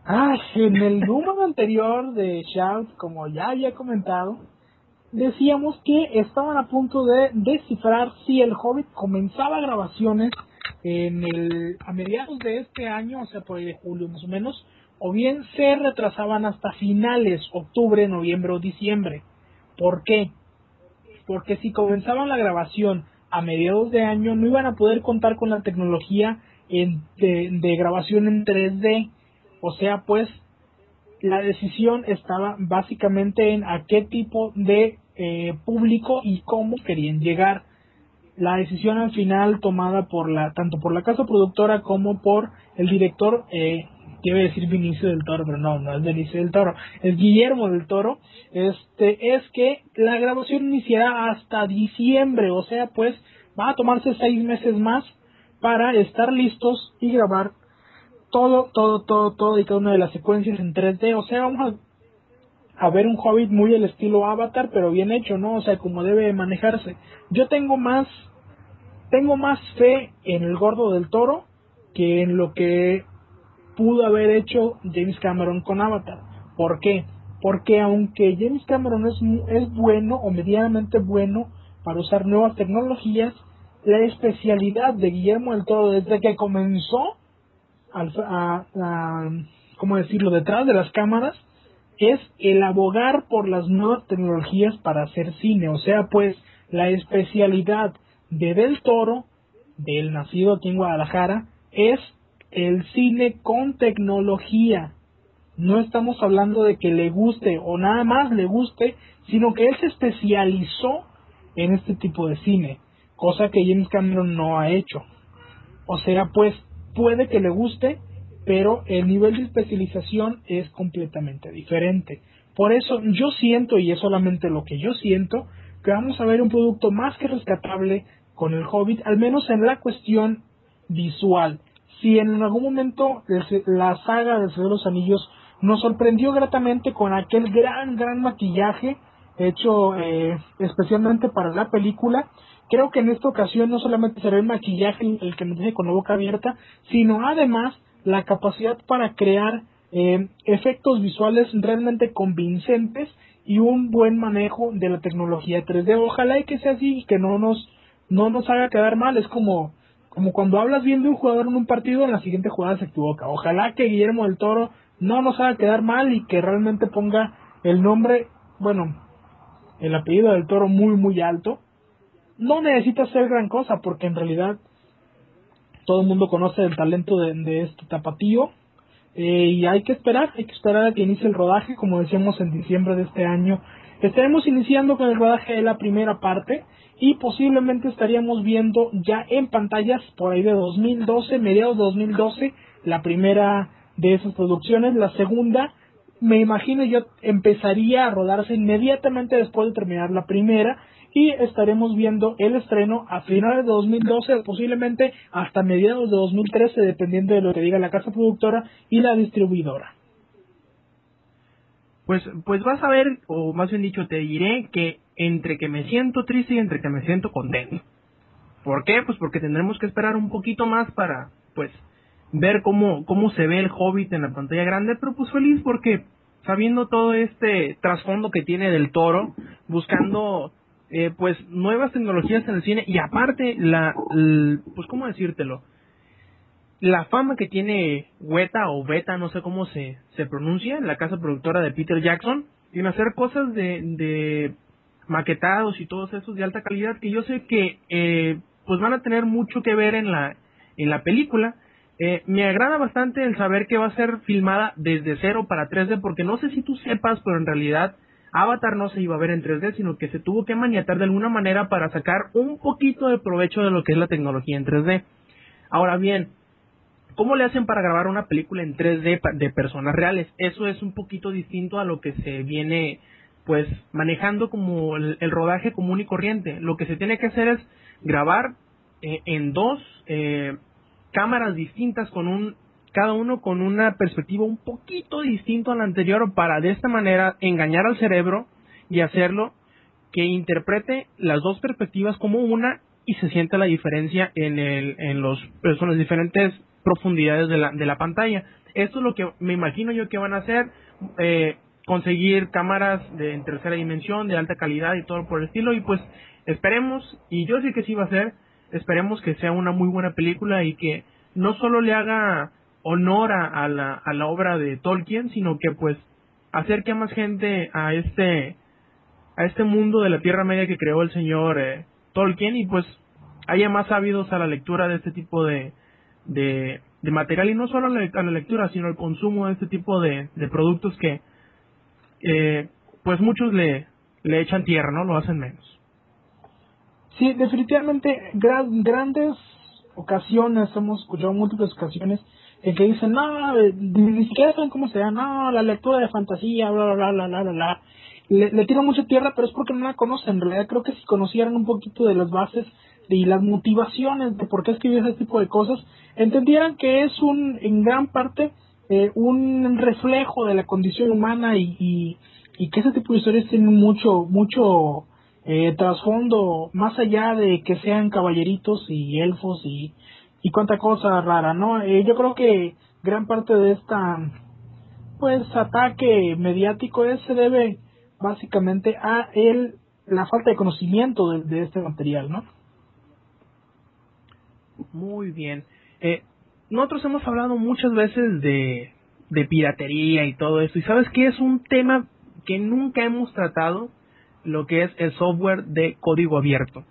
B: Ah, en el número anterior de Shout, como ya había comentado, decíamos que estaban a punto de descifrar si el Hobbit comenzaba grabaciones en el a mediados de este año, o sea, por ahí de julio más o menos, o bien se retrasaban hasta finales, octubre, noviembre o diciembre. ¿Por qué? Porque si comenzaban la grabación a mediados de año, no iban a poder contar con la tecnología en- de, grabación en 3D. O sea, pues la decisión estaba básicamente en a qué tipo de eh, público y cómo querían llegar. La decisión al final tomada por la tanto por la casa productora como por el director, eh, iba a decir Vinicio del Toro, pero no, no es Vinicio del Toro, es Guillermo del Toro, este es que la grabación iniciará hasta diciembre, o sea, pues va a tomarse seis meses más para estar listos y grabar todo, todo, todo, todo y cada una de las secuencias en 3D. O sea, vamos a, a ver un Hobbit muy al estilo Avatar, pero bien hecho, ¿no? O sea, como debe manejarse. Yo tengo más, tengo más fe en el gordo del toro que en lo que pudo haber hecho James Cameron con Avatar. ¿Por qué? Porque aunque James Cameron es, es bueno o medianamente bueno para usar nuevas tecnologías, la especialidad de Guillermo del Toro desde que comenzó al- a, a- ¿cómo decirlo?, detrás de las cámaras, es el abogar por las nuevas tecnologías para hacer cine. O sea, pues, la especialidad de Del Toro, del nacido aquí en Guadalajara, es el cine con tecnología. No estamos hablando de que le guste o nada más le guste, sino que él se especializó en este tipo de cine, cosa que James Cameron no ha hecho. O sea, pues puede que le guste, pero el nivel de especialización es completamente diferente. Por eso yo siento, y es solamente lo que yo siento, que vamos a ver un producto más que rescatable con el Hobbit, al menos en la cuestión visual. Si en algún momento la saga del Señor de los Anillos nos sorprendió gratamente con aquel gran, gran maquillaje hecho eh, especialmente para la película, creo que en esta ocasión no solamente será el maquillaje el que nos deje con la boca abierta, sino además la capacidad para crear eh, efectos visuales realmente convincentes y un buen manejo de la tecnología 3D. Ojalá y que sea así y que no nos, no nos haga quedar mal. Es como, como cuando hablas bien de un jugador en un partido, en la siguiente jugada se equivoca. Ojalá que Guillermo del Toro no nos haga quedar mal y que realmente ponga el nombre, bueno, el apellido del Toro muy, muy alto. No necesita hacer gran cosa porque en realidad todo el mundo conoce el talento de, de este tapatío eh, y hay que esperar, hay que esperar a que inicie el rodaje, como decíamos en diciembre de este año. Estaremos iniciando con el rodaje de la primera parte y posiblemente estaríamos viendo ya en pantallas por ahí de 2012, mediados de 2012, la primera de esas producciones. La segunda, me imagino yo, empezaría a rodarse inmediatamente después de terminar la primera y estaremos viendo el estreno a finales de 2012 posiblemente hasta mediados de 2013 dependiendo de lo que diga la casa productora y la distribuidora.
A: Pues, pues vas a ver, o más bien dicho, te diré que entre que me siento triste y entre que me siento contento. ¿Por qué? Pues porque tendremos que esperar un poquito más para, pues, ver cómo, cómo se ve el Hobbit en la pantalla grande, pero pues feliz porque sabiendo todo este trasfondo que tiene del toro, buscando eh, pues nuevas tecnologías en el cine y aparte la, pues cómo decírtelo la fama que tiene Weta o Beta no sé cómo se, se pronuncia la casa productora de Peter Jackson en hacer cosas de, de maquetados y todos esos de alta calidad que yo sé que eh, pues van a tener mucho que ver en la en la película. Eh, me agrada bastante el saber que va a ser filmada desde cero para 3D porque no sé si tú sepas pero en realidad Avatar no se iba a ver en 3D, sino que se tuvo que maniatar de alguna manera para sacar un poquito de provecho de lo que es la tecnología en 3D. Ahora bien, ¿cómo le hacen para grabar una película en 3D de personas reales? Eso es un poquito distinto a lo que se viene pues manejando como el, rodaje común y corriente. Lo que se tiene que hacer es grabar eh, en dos eh, cámaras distintas con un cada uno con una perspectiva un poquito distinto a la anterior para de esta manera engañar al cerebro y hacerlo que interprete las dos perspectivas como una y se sienta la diferencia en, el, en, los, pues, las diferentes profundidades de la, de la pantalla. Esto es lo que me imagino yo que van a hacer, eh, conseguir cámaras de en tercera dimensión, de alta calidad y todo por el estilo, y pues esperemos, y yo sé que sí va a ser, esperemos que sea una muy buena película y que no solo le haga honor a, la, a la obra de Tolkien, sino que pues acerque a más gente a este a este mundo de la Tierra Media que creó el señor eh, Tolkien y pues haya más ávidos a la lectura de este tipo de, de, material y no solo a la, lectura sino al consumo de este tipo de, productos que eh, pues muchos le, le echan tierra, ¿no? Lo hacen menos.
B: Sí, definitivamente grandes ocasiones, hemos escuchado múltiples ocasiones que dicen, no, ni siquiera saben cómo se da, no, la lectura de fantasía, bla, bla, bla, bla, bla, bla. Le, le mucha tierra, pero es porque no la conocen. En realidad creo que si conocieran un poquito de las bases y las motivaciones de por qué escribir ese tipo de cosas, entendieran que es un, en gran parte, eh, un reflejo de la condición humana y, y, y, que ese tipo de historias tienen mucho, mucho eh, trasfondo, más allá de que sean caballeritos y elfos y, y cuánta cosa rara, ¿no? Eh, yo creo que gran parte de esta pues ataque mediático es, se debe básicamente a el la falta de conocimiento de, este material, ¿no?
A: Muy bien. Eh, nosotros hemos hablado muchas veces de, de piratería y todo esto, y sabes que es un tema que nunca hemos tratado, lo que es el software de código abierto.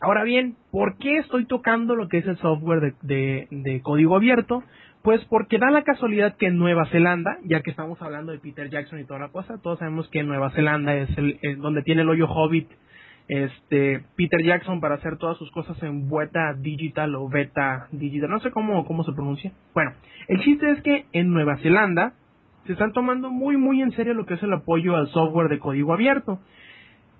A: Ahora bien, ¿por qué estoy tocando lo que es el software de, código abierto? Pues porque da la casualidad que en Nueva Zelanda, ya que estamos hablando de Peter Jackson y toda la cosa, todos sabemos que Nueva Zelanda es, el, donde tiene el hoyo Hobbit, este Peter Jackson para hacer todas sus cosas en beta digital o beta digital, no sé cómo, cómo se pronuncia. Bueno, el chiste es que en Nueva Zelanda se están tomando muy muy en serio lo que es el apoyo al software de código abierto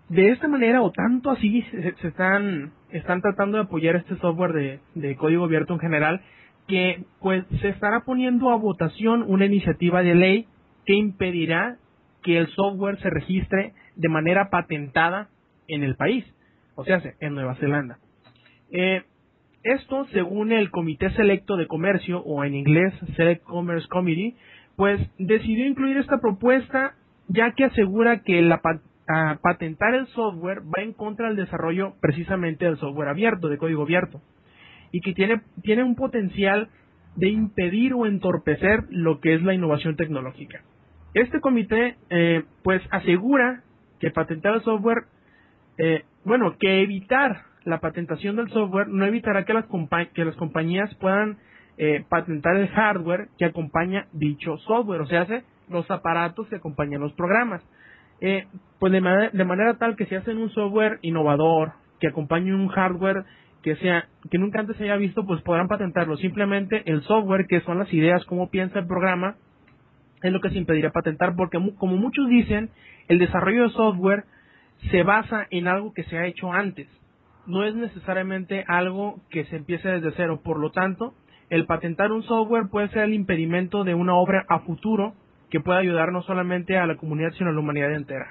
A: de esta manera o tanto así se, están están tratando de apoyar este software de, de, código abierto en general que pues se estará poniendo a votación una iniciativa de ley que impedirá que el software se registre de manera patentada en el país, o sea, en Nueva Zelanda. Eh, esto, según el Comité Selecto de Comercio, o en inglés Select Commerce Committee, pues decidió incluir esta propuesta ya que asegura que la patentar el software va en contra del desarrollo precisamente del software abierto, de código abierto, y que tiene, tiene un potencial de impedir o entorpecer lo que es la innovación tecnológica. Este comité, eh, pues, asegura que patentar el software, eh, bueno, que evitar la patentación del software no evitará que las, que las compañías puedan eh, patentar el hardware que acompaña dicho software, o sea, los aparatos que acompañan los programas. Eh, pues de, de manera tal que si hacen un software innovador que acompañe un hardware que sea que nunca antes se haya visto, pues podrán patentarlo. Simplemente el software, que son las ideas, cómo piensa el programa, es lo que se impediría patentar, porque como muchos dicen, el desarrollo de software se basa en algo que se ha hecho antes. No es necesariamente algo que se empiece desde cero. Por lo tanto, el patentar un software puede ser el impedimento de una obra a futuro que pueda ayudar no solamente a la comunidad, sino a la humanidad entera.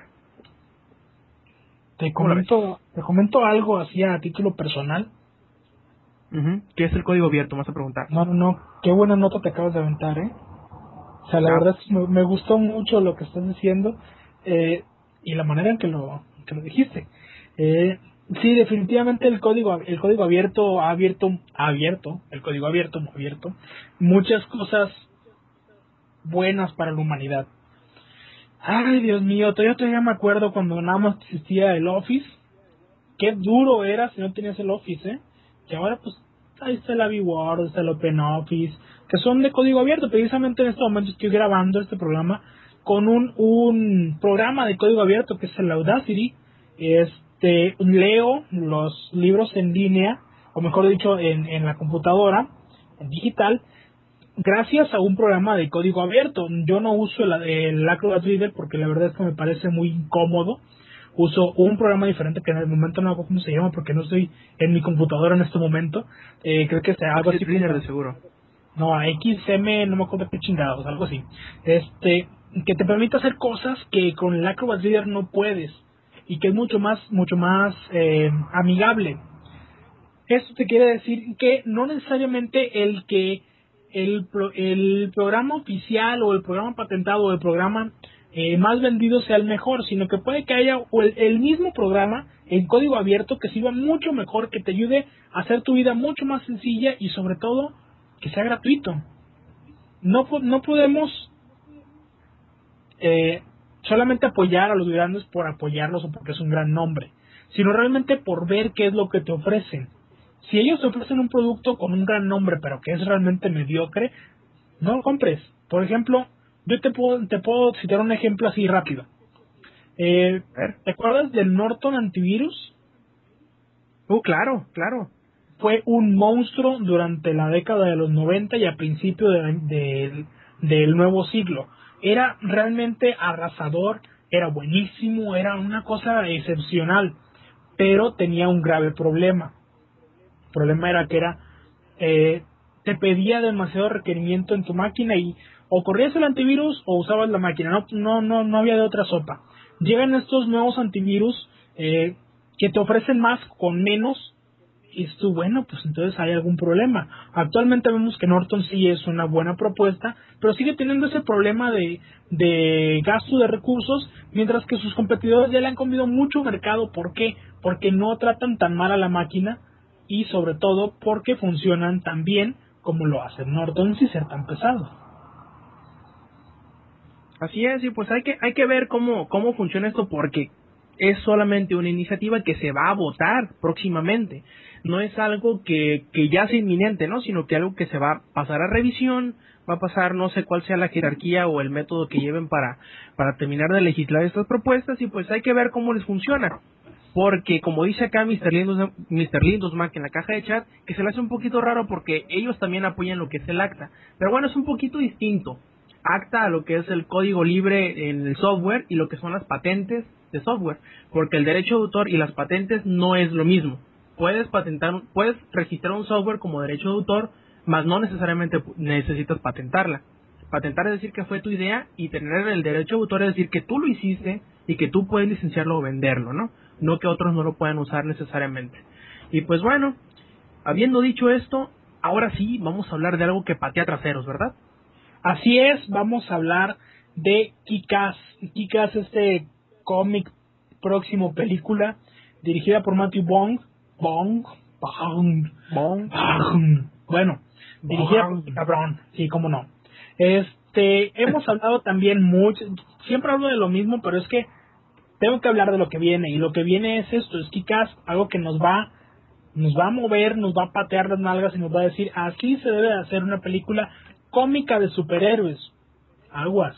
B: Te comento, te comento algo así a título personal.
A: ¿Qué es el código abierto? Vas a preguntar.
B: No, no, no. Qué buena nota te acabas de aventar, ¿eh? O sea, la verdad es que me, gustó mucho lo que estás diciendo eh, y la manera en que lo, que lo dijiste. Eh, sí, definitivamente el código, el código abierto ha abierto, ha abierto, el código abierto, abierto, muchas cosas buenas para la humanidad. Ay, Dios mío, todavía, me acuerdo cuando nada más existía el Office. Qué duro era si no tenías el Office, ¿eh? Que ahora pues ahí está el Word, está el OpenOffice, que son de código abierto. Precisamente en este momento estoy grabando este programa con un, un programa de código abierto que es el Audacity. Este, leo los libros en línea, o mejor dicho, en, en la computadora, en digital, gracias a un programa de código abierto. Yo no uso el, el Acrobat Reader porque la verdad es que me parece muy incómodo uso un programa diferente que en el momento no hago cómo se llama porque no estoy en mi computadora en este momento. Eh, creo que sea algo así.
A: de seguro.
B: No, XM, no me acuerdo qué chingados, algo así. Este, que te permite hacer cosas que con el Acrobat Reader no puedes y que es mucho más, mucho más eh, amigable. Esto te quiere decir que no necesariamente el que el, el programa oficial o el programa patentado o el programa eh, más vendido sea el mejor, sino que puede que haya el, mismo programa en código abierto que sirva mucho mejor, que te ayude a hacer tu vida mucho más sencilla y sobre todo que sea gratuito. No, no podemos eh, solamente apoyar a los grandes por apoyarlos o porque es un gran nombre, sino realmente por ver qué es lo que te ofrecen. Si ellos te ofrecen un producto con un gran nombre pero que es realmente mediocre, no lo compres. Por ejemplo, yo te puedo, te puedo citar un ejemplo así rápido. Eh, ¿Te acuerdas del Norton Antivirus?
A: Uh, claro, claro.
B: Fue un monstruo durante la década de los 90 y a principio del nuevo siglo. Era realmente arrasador, era buenísimo, era una cosa excepcional, pero tenía un grave problema. Problema era que era eh, te pedía demasiado requerimiento en tu máquina y o corrías el antivirus o usabas la máquina, no, no, no, no había de otra sopa. Llegan estos nuevos antivirus eh, que te ofrecen más con menos y tú, bueno, pues entonces hay algún problema. Actualmente vemos que Norton sí es una buena propuesta, pero sigue teniendo ese problema de, de gasto de recursos, mientras que sus competidores ya le han comido mucho mercado. ¿Por qué? Porque no tratan tan mal a la máquina y sobre todo porque funcionan tan bien como lo hace Norton sin ser tan pesado.
A: Así es, y pues hay que, hay que ver cómo, cómo funciona esto porque es solamente una iniciativa que se va a votar próximamente. No es algo que, que ya sea inminente, ¿no? Sino que algo que se va a pasar a revisión, va a pasar, no sé cuál sea la jerarquía o el método que lleven para, para terminar de legislar estas propuestas y pues hay que ver cómo les funciona. Porque como dice acá Mr. Lindos, Mr. en la caja de chat, que se le hace un poquito raro porque ellos también apoyan lo que es el acta. Pero bueno, es un poquito distinto acta a lo que es el código libre en el software y lo que son las patentes de software, porque el derecho de autor y las patentes no es lo mismo. Puedes patentar, puedes registrar un software como derecho de autor, mas no necesariamente necesitas patentarla. Patentar es decir que fue tu idea y tener el derecho de autor es decir que tú lo hiciste y que tú puedes licenciarlo o venderlo, ¿no? No que otros no lo puedan usar necesariamente. Y pues bueno, habiendo dicho esto, ahora sí vamos a hablar de algo que patea traseros, ¿verdad?
B: Así es, vamos a hablar de Kikas. Kikas, este cómic próximo película dirigida por Matthew Bong. Bong. Bong. Bong. Bong. Bueno, dirigida por cabrón. Sí, cómo no. Este, hemos hablado también mucho. Siempre hablo de lo mismo, pero es que tengo que hablar de lo que viene. Y lo que viene es esto: es Kikas, algo que nos va nos va a mover, nos va a patear las nalgas y nos va a decir, así se debe hacer una película cómica de superhéroes. Aguas.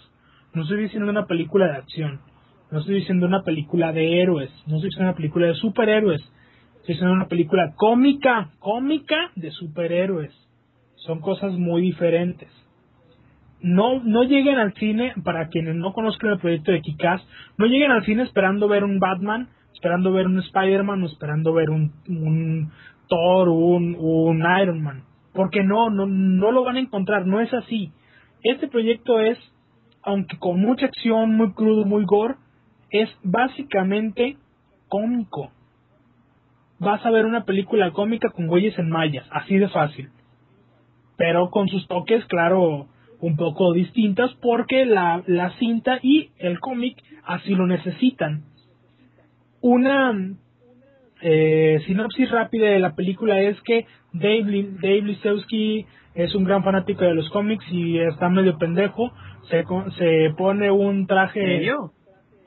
B: No estoy diciendo una película de acción. No estoy diciendo una película de héroes. No estoy diciendo una película de superhéroes. Estoy diciendo una película cómica, cómica de superhéroes. Son cosas muy diferentes. No, no lleguen al cine, para quienes no conozcan el proyecto de Kikaz, no lleguen al cine esperando ver un Batman esperando ver un Spider-Man o esperando ver un, un Thor o un, un Iron Man. Porque no, no, no lo van a encontrar, no es así. Este proyecto es, aunque con mucha acción, muy crudo, muy gore, es básicamente cómico. Vas a ver una película cómica con güeyes en mallas, así de fácil. Pero con sus toques, claro, un poco distintas porque la, la cinta y el cómic así lo necesitan. Una eh, sinopsis rápida de la película es que Dave, Dave Lisewski es un gran fanático de los cómics y está medio pendejo. Se, se pone un traje.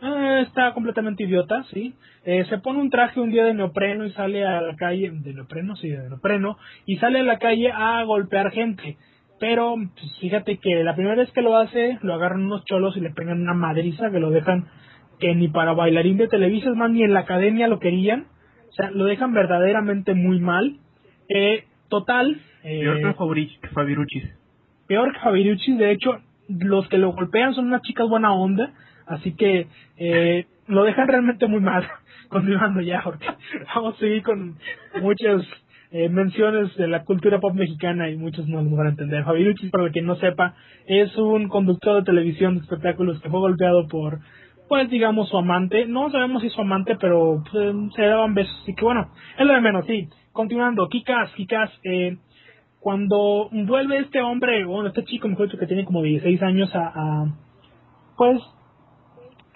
B: Eh, está completamente idiota, sí. Eh, se pone un traje un día de neopreno y sale a la calle. ¿De neopreno? Sí, de neopreno. Y sale a la calle a golpear gente. Pero pues, fíjate que la primera vez que lo hace, lo agarran unos cholos y le pegan una madriza que lo dejan que ni para bailarín de Televisa, más ni en la academia lo querían. O sea, lo dejan verdaderamente muy mal. Eh, total.
A: Eh, peor que Fabiruchis.
B: Peor que Fabiruchis. De hecho, los que lo golpean son unas chicas buena onda. Así que eh, lo dejan realmente muy mal. Continuando ya, porque vamos a seguir con muchas eh, menciones de la cultura pop mexicana y muchos no lo van a entender. Fabiruchis, para quien no sepa, es un conductor de televisión de espectáculos que fue golpeado por pues digamos su amante, no sabemos si su amante, pero pues, se daban besos, así que bueno, es lo de menos, sí. Continuando, Kikas, Kikas, eh, cuando vuelve este hombre, bueno, este chico, mejor dicho, que tiene como 16 años a, pues,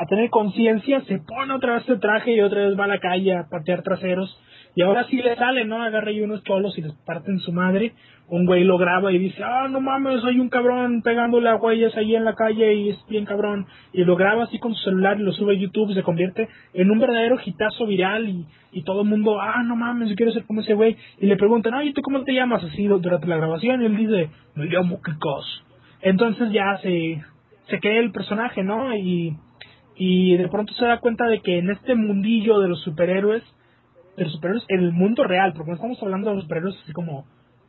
B: a tener conciencia, se pone otra vez este traje y otra vez va a la calle a patear traseros y ahora sí le sale, ¿no? Agarra ahí unos cholos y les parten su madre. Un güey lo graba y dice, ah, no mames, soy un cabrón pegándole a güeyes ahí en la calle y es bien cabrón. Y lo graba así con su celular y lo sube a YouTube se convierte en un verdadero hitazo viral y, y todo el mundo, ah, no mames, yo quiero ser como ese güey. Y le preguntan, ay, ¿tú cómo te llamas? Así durante la grabación y él dice, me llamo Kikos. Entonces ya se, se crea el personaje, ¿no? Y, y de pronto se da cuenta de que en este mundillo de los superhéroes, de los superhéroes en el mundo real, porque no estamos hablando de los superhéroes así como,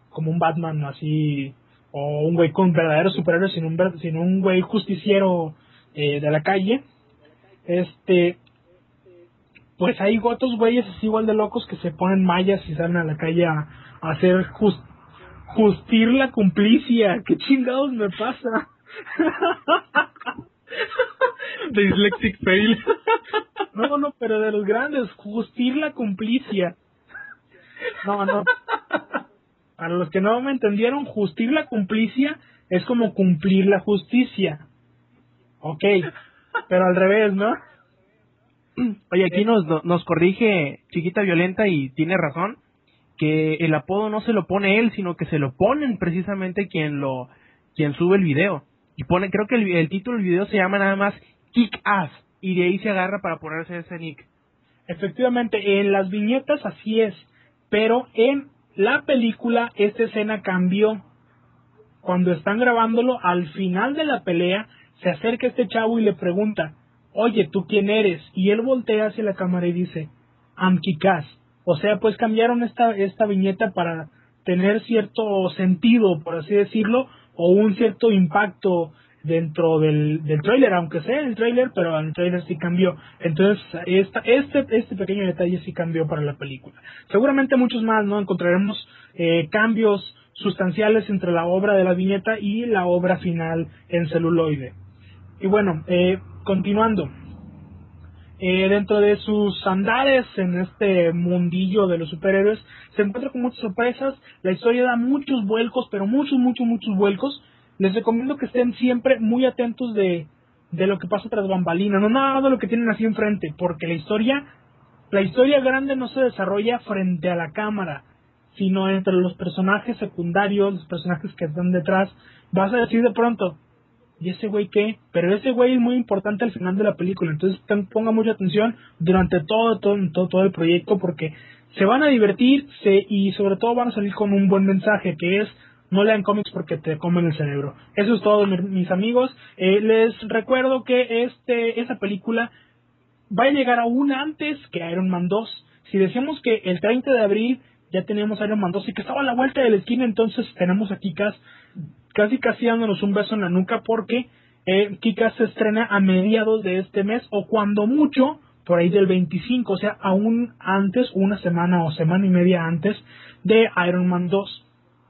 B: como un Batman así, o un güey con verdaderos superhéroes, sino un, sino un güey justiciero eh, de la calle. Este, pues hay otros güeyes así igual de locos que se ponen mallas y salen a la calle a, hacer just, justir la complicia. ¿Qué chingados me pasa?
A: Dyslexic fail.
B: No, no, pero de los grandes, justir la complicia. No, no. Para los que no me entendieron, justir la complicia es como cumplir la justicia. Ok, pero al revés, ¿no?
A: Oye, aquí nos, nos corrige Chiquita Violenta y tiene razón que el apodo no se lo pone él, sino que se lo ponen precisamente quien lo quien sube el video. Y pone, creo que el, título del video se llama nada más Kick Ass y de ahí se agarra para ponerse ese nick.
B: Efectivamente, en las viñetas así es, pero en la película esta escena cambió. Cuando están grabándolo, al final de la pelea, se acerca este chavo y le pregunta, oye, ¿tú quién eres? Y él voltea hacia la cámara y dice, I'm Kikaz. O sea, pues cambiaron esta, esta viñeta para tener cierto sentido, por así decirlo, o un cierto impacto dentro del, del trailer, aunque sea el trailer, pero el trailer sí cambió. Entonces, esta, este, este pequeño detalle sí cambió para la película. Seguramente muchos más, ¿no? Encontraremos eh, cambios sustanciales entre la obra de la viñeta y la obra final en celuloide. Y bueno, eh, continuando. Eh, dentro de sus andares en este mundillo de los superhéroes, se encuentra con muchas sorpresas. La historia da muchos vuelcos, pero muchos, muchos, muchos vuelcos les recomiendo que estén siempre muy atentos de, de lo que pasa tras bambalinas, no nada de lo que tienen así enfrente, porque la historia, la historia grande no se desarrolla frente a la cámara, sino entre los personajes secundarios, los personajes que están detrás. Vas a decir de pronto, ¿y ese güey qué? Pero ese güey es muy importante al final de la película, entonces ponga mucha atención durante todo, todo, todo, todo el proyecto porque se van a divertir se, y sobre todo van a salir con un buen mensaje que es no lean cómics porque te comen el cerebro. Eso es todo, mis amigos. Eh, les recuerdo que este esa película va a llegar aún antes que Iron Man 2. Si decíamos que el 30 de abril ya teníamos Iron Man 2 y que estaba a la vuelta de la esquina, entonces tenemos a Kikas casi casi dándonos un beso en la nuca porque eh, Kikas se estrena a mediados de este mes o cuando mucho por ahí del 25, o sea, aún antes, una semana o semana y media antes de Iron Man 2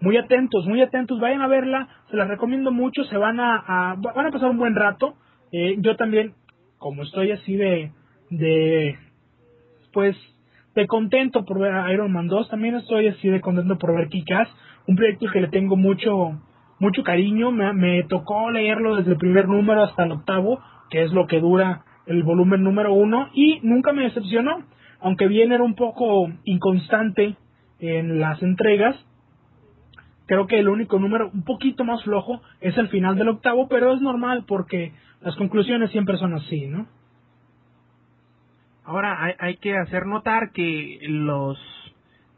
B: muy atentos, muy atentos, vayan a verla, se las recomiendo mucho, se van a, van a pasar un buen rato. Eh, yo también, como estoy así de, de, pues, de contento por ver a Iron Man 2, también estoy así de contento por ver Kikas, un proyecto que le tengo mucho, mucho cariño, me, me tocó leerlo desde el primer número hasta el octavo, que es lo que dura el volumen número uno, y nunca me decepcionó, aunque bien era un poco inconstante en las entregas, Creo que el único número un poquito más flojo es el final del octavo, pero es normal porque las conclusiones siempre son así, ¿no?
A: Ahora hay, hay que hacer notar que los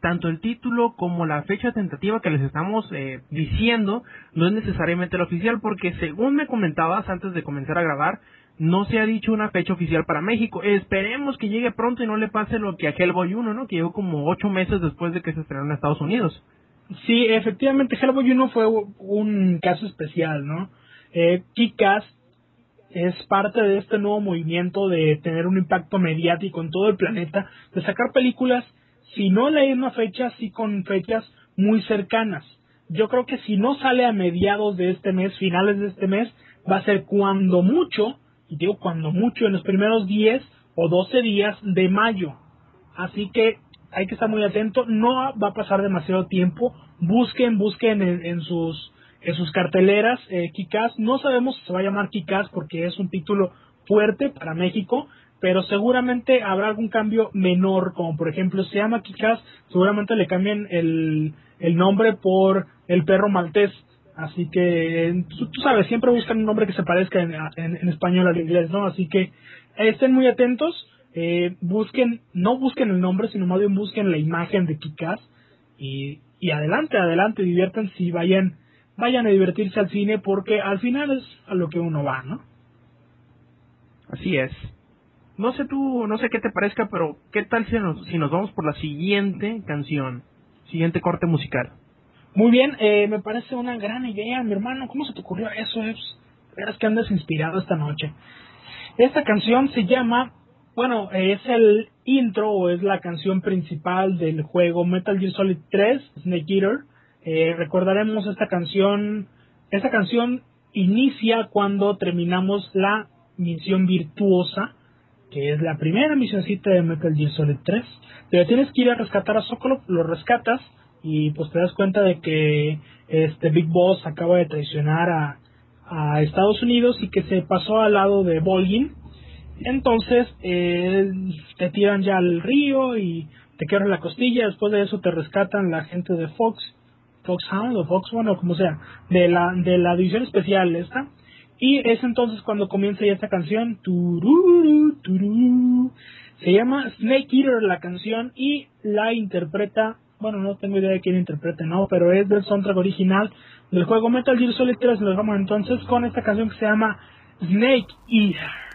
A: tanto el título como la fecha tentativa que les estamos eh, diciendo no es necesariamente la oficial porque según me comentabas antes de comenzar a grabar no se ha dicho una fecha oficial para México. Esperemos que llegue pronto y no le pase lo que a Hellboy 1, ¿no? Que llegó como ocho meses después de que se estrenó en Estados Unidos.
B: Sí, efectivamente, Hellboy 1 fue un caso especial, ¿no? Eh, es parte de este nuevo movimiento de tener un impacto mediático en todo el planeta, de sacar películas, si no la misma fecha, sí con fechas muy cercanas. Yo creo que si no sale a mediados de este mes, finales de este mes, va a ser cuando mucho, y digo cuando mucho, en los primeros 10 o 12 días de mayo. Así que hay que estar muy atento, no va a pasar demasiado tiempo, busquen, busquen en, sus en sus carteleras eh, Kikaz, no sabemos si se va a llamar Kikaz porque es un título fuerte para México, pero seguramente habrá algún cambio menor, como por ejemplo se llama Kikaz, seguramente le cambien el, el nombre por el perro maltés, así que tú, sabes, siempre buscan un nombre que se parezca en, en, español al inglés, ¿no? Así que estén muy atentos, eh, busquen, no busquen el nombre, sino más bien busquen la imagen de Kikaz y, y adelante, adelante, diviertan si vayan, vayan a divertirse al cine porque al final es a lo que uno va, ¿no?
A: Así es. No sé tú, no sé qué te parezca, pero ¿qué tal si nos, si nos vamos por la siguiente canción? Siguiente corte musical.
B: Muy bien, eh, me parece una gran idea, mi hermano. ¿Cómo se te ocurrió eso? Es, verás que andas inspirado esta noche. Esta canción se llama bueno, es el intro o es la canción principal del juego Metal Gear Solid 3, Snake Eater. Eh, recordaremos esta canción. Esta canción inicia cuando terminamos la misión virtuosa, que es la primera misioncita de Metal Gear Solid 3. Pero tienes que ir a rescatar a Sokolov, lo rescatas y pues te das cuenta de que este Big Boss acaba de traicionar a, a Estados Unidos y que se pasó al lado de Volgin entonces eh, te tiran ya al río y te quebran la costilla. Después de eso te rescatan la gente de Fox, Foxhound o Fox One o como sea, de la, de la división especial esta. Y es entonces cuando comienza ya esta canción. Se llama Snake Eater la canción y la interpreta, bueno, no tengo idea de quién interprete, no, pero es del soundtrack original del juego Metal Gear Solid 3. Lo dejamos entonces con esta canción que se llama Snake Eater.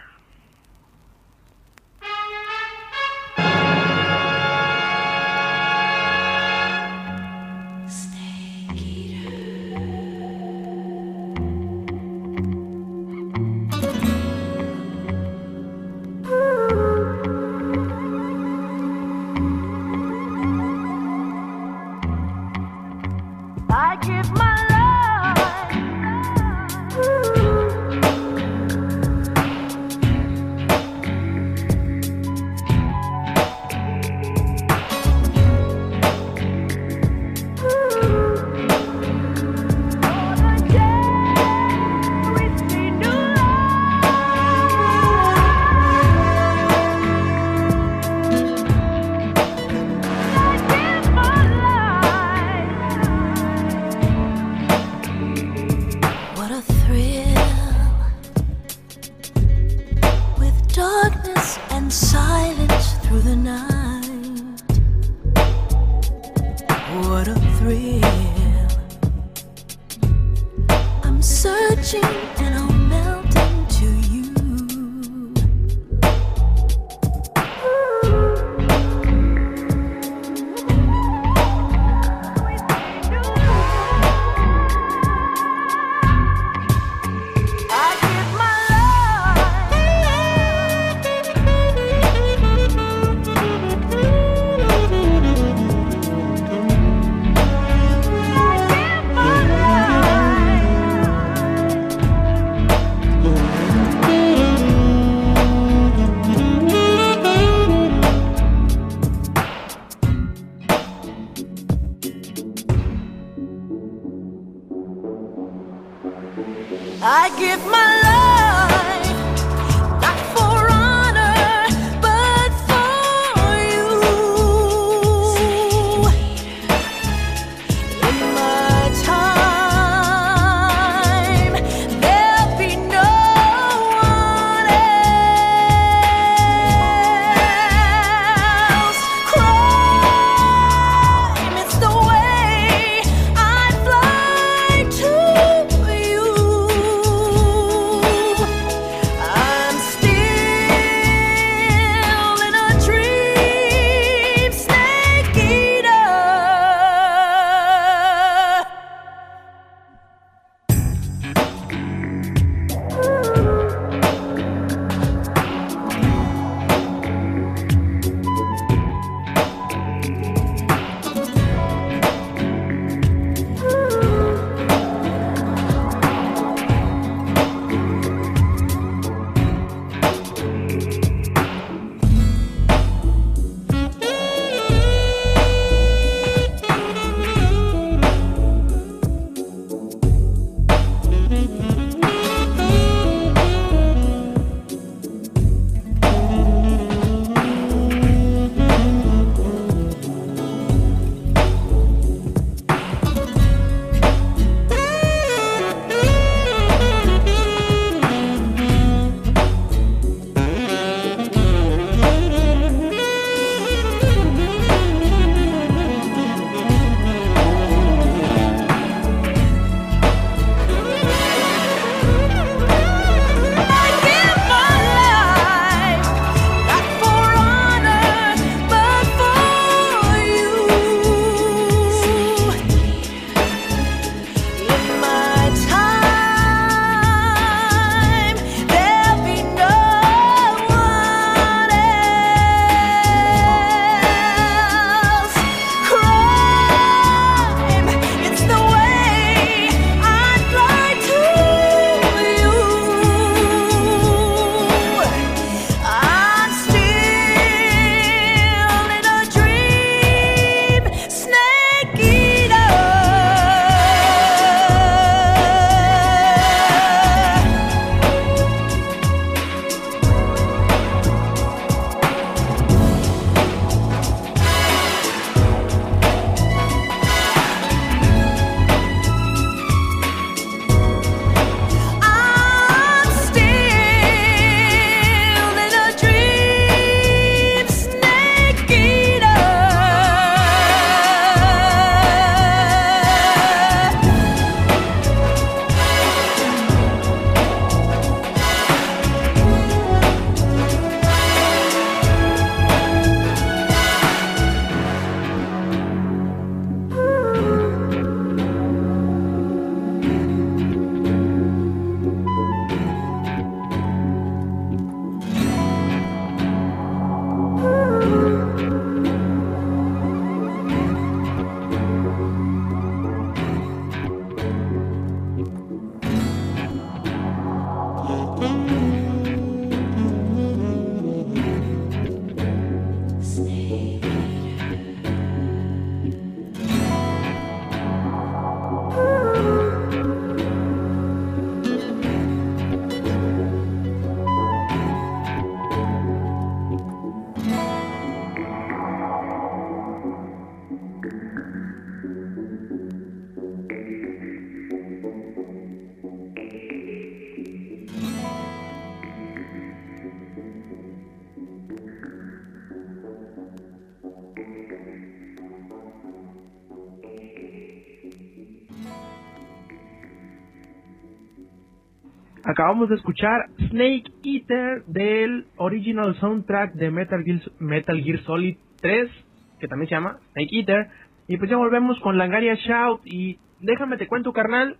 A: Acabamos de escuchar Snake Eater del original soundtrack de Metal Gear, Solid 3, que también se llama Snake Eater. Y pues ya volvemos con Langaria Shout. Y déjame te cuento, carnal.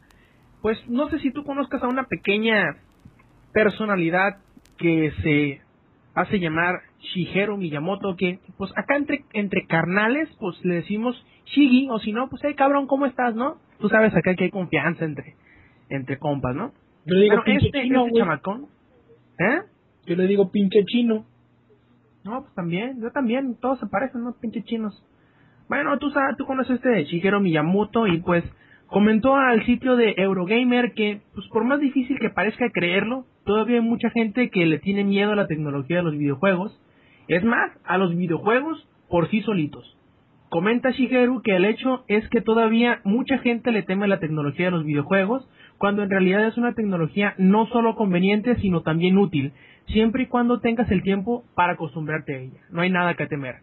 A: Pues no sé si tú conozcas a una pequeña personalidad que se hace llamar Shigeru Miyamoto, que pues acá entre, entre carnales, pues le decimos Shigi, o si no, pues hey cabrón, ¿cómo estás, no? Tú sabes acá que hay confianza entre, entre compas, ¿no?
B: Yo le digo
A: Bueno,
B: pinche
A: este,
B: chino,
A: este chamacón, ¿eh?
B: Yo le digo pinche chino.
A: No, pues también, yo también, todos se parecen, ¿no? Pinche chinos. Bueno, tú sabes, tú conoces este de Shigeru Miyamoto y pues comentó al sitio de Eurogamer que, pues por más difícil que parezca creerlo, todavía hay mucha gente que le tiene miedo a la tecnología de los videojuegos. Es más, a los videojuegos por sí solitos. Comenta Shigeru que el hecho es que todavía mucha gente le teme la tecnología de los videojuegos, cuando en realidad es una tecnología no solo conveniente, sino también útil, siempre y cuando tengas el tiempo para acostumbrarte a ella. No hay nada que temer.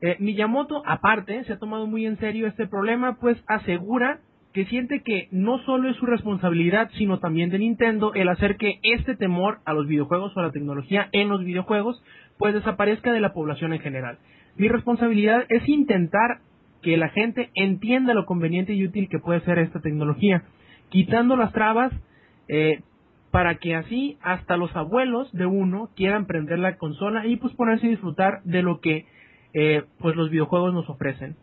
A: Eh, Miyamoto, aparte, se ha tomado muy en serio este problema, pues asegura que siente que no solo es su responsabilidad, sino también de Nintendo el hacer que este temor a los videojuegos o a la tecnología en los videojuegos pues desaparezca de la población en general. Mi responsabilidad es intentar que la gente entienda lo conveniente y útil que puede ser esta tecnología, quitando las trabas eh, para que así hasta los abuelos de uno quieran prender la consola y pues ponerse a disfrutar de lo que eh, pues los videojuegos nos ofrecen.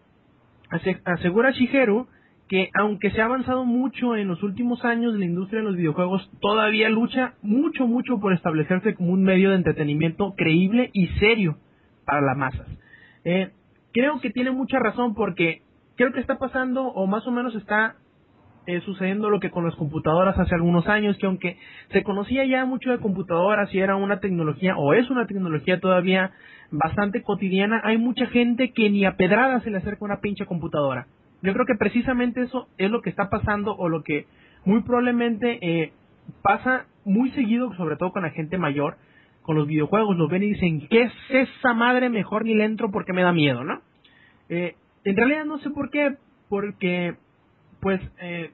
A: Ase- Asegura Shigeru que aunque se ha avanzado mucho en los últimos años, la industria de los videojuegos todavía lucha mucho, mucho por establecerse como un medio de entretenimiento creíble y serio para las masas. Eh, creo que tiene mucha razón porque creo que está pasando o más o menos está eh, sucediendo lo que con las computadoras hace algunos años, que aunque se conocía ya mucho de computadoras y era una tecnología o es una tecnología todavía bastante cotidiana, hay mucha gente que ni a pedrada se le acerca una pinche computadora. Yo creo que precisamente eso es lo que está pasando o lo que muy probablemente eh, pasa muy seguido, sobre todo con la gente mayor, con los videojuegos. Los ven y dicen, ¿qué es esa madre? Mejor ni le entro porque me da miedo, ¿no? Eh, en realidad no sé por qué, porque pues eh,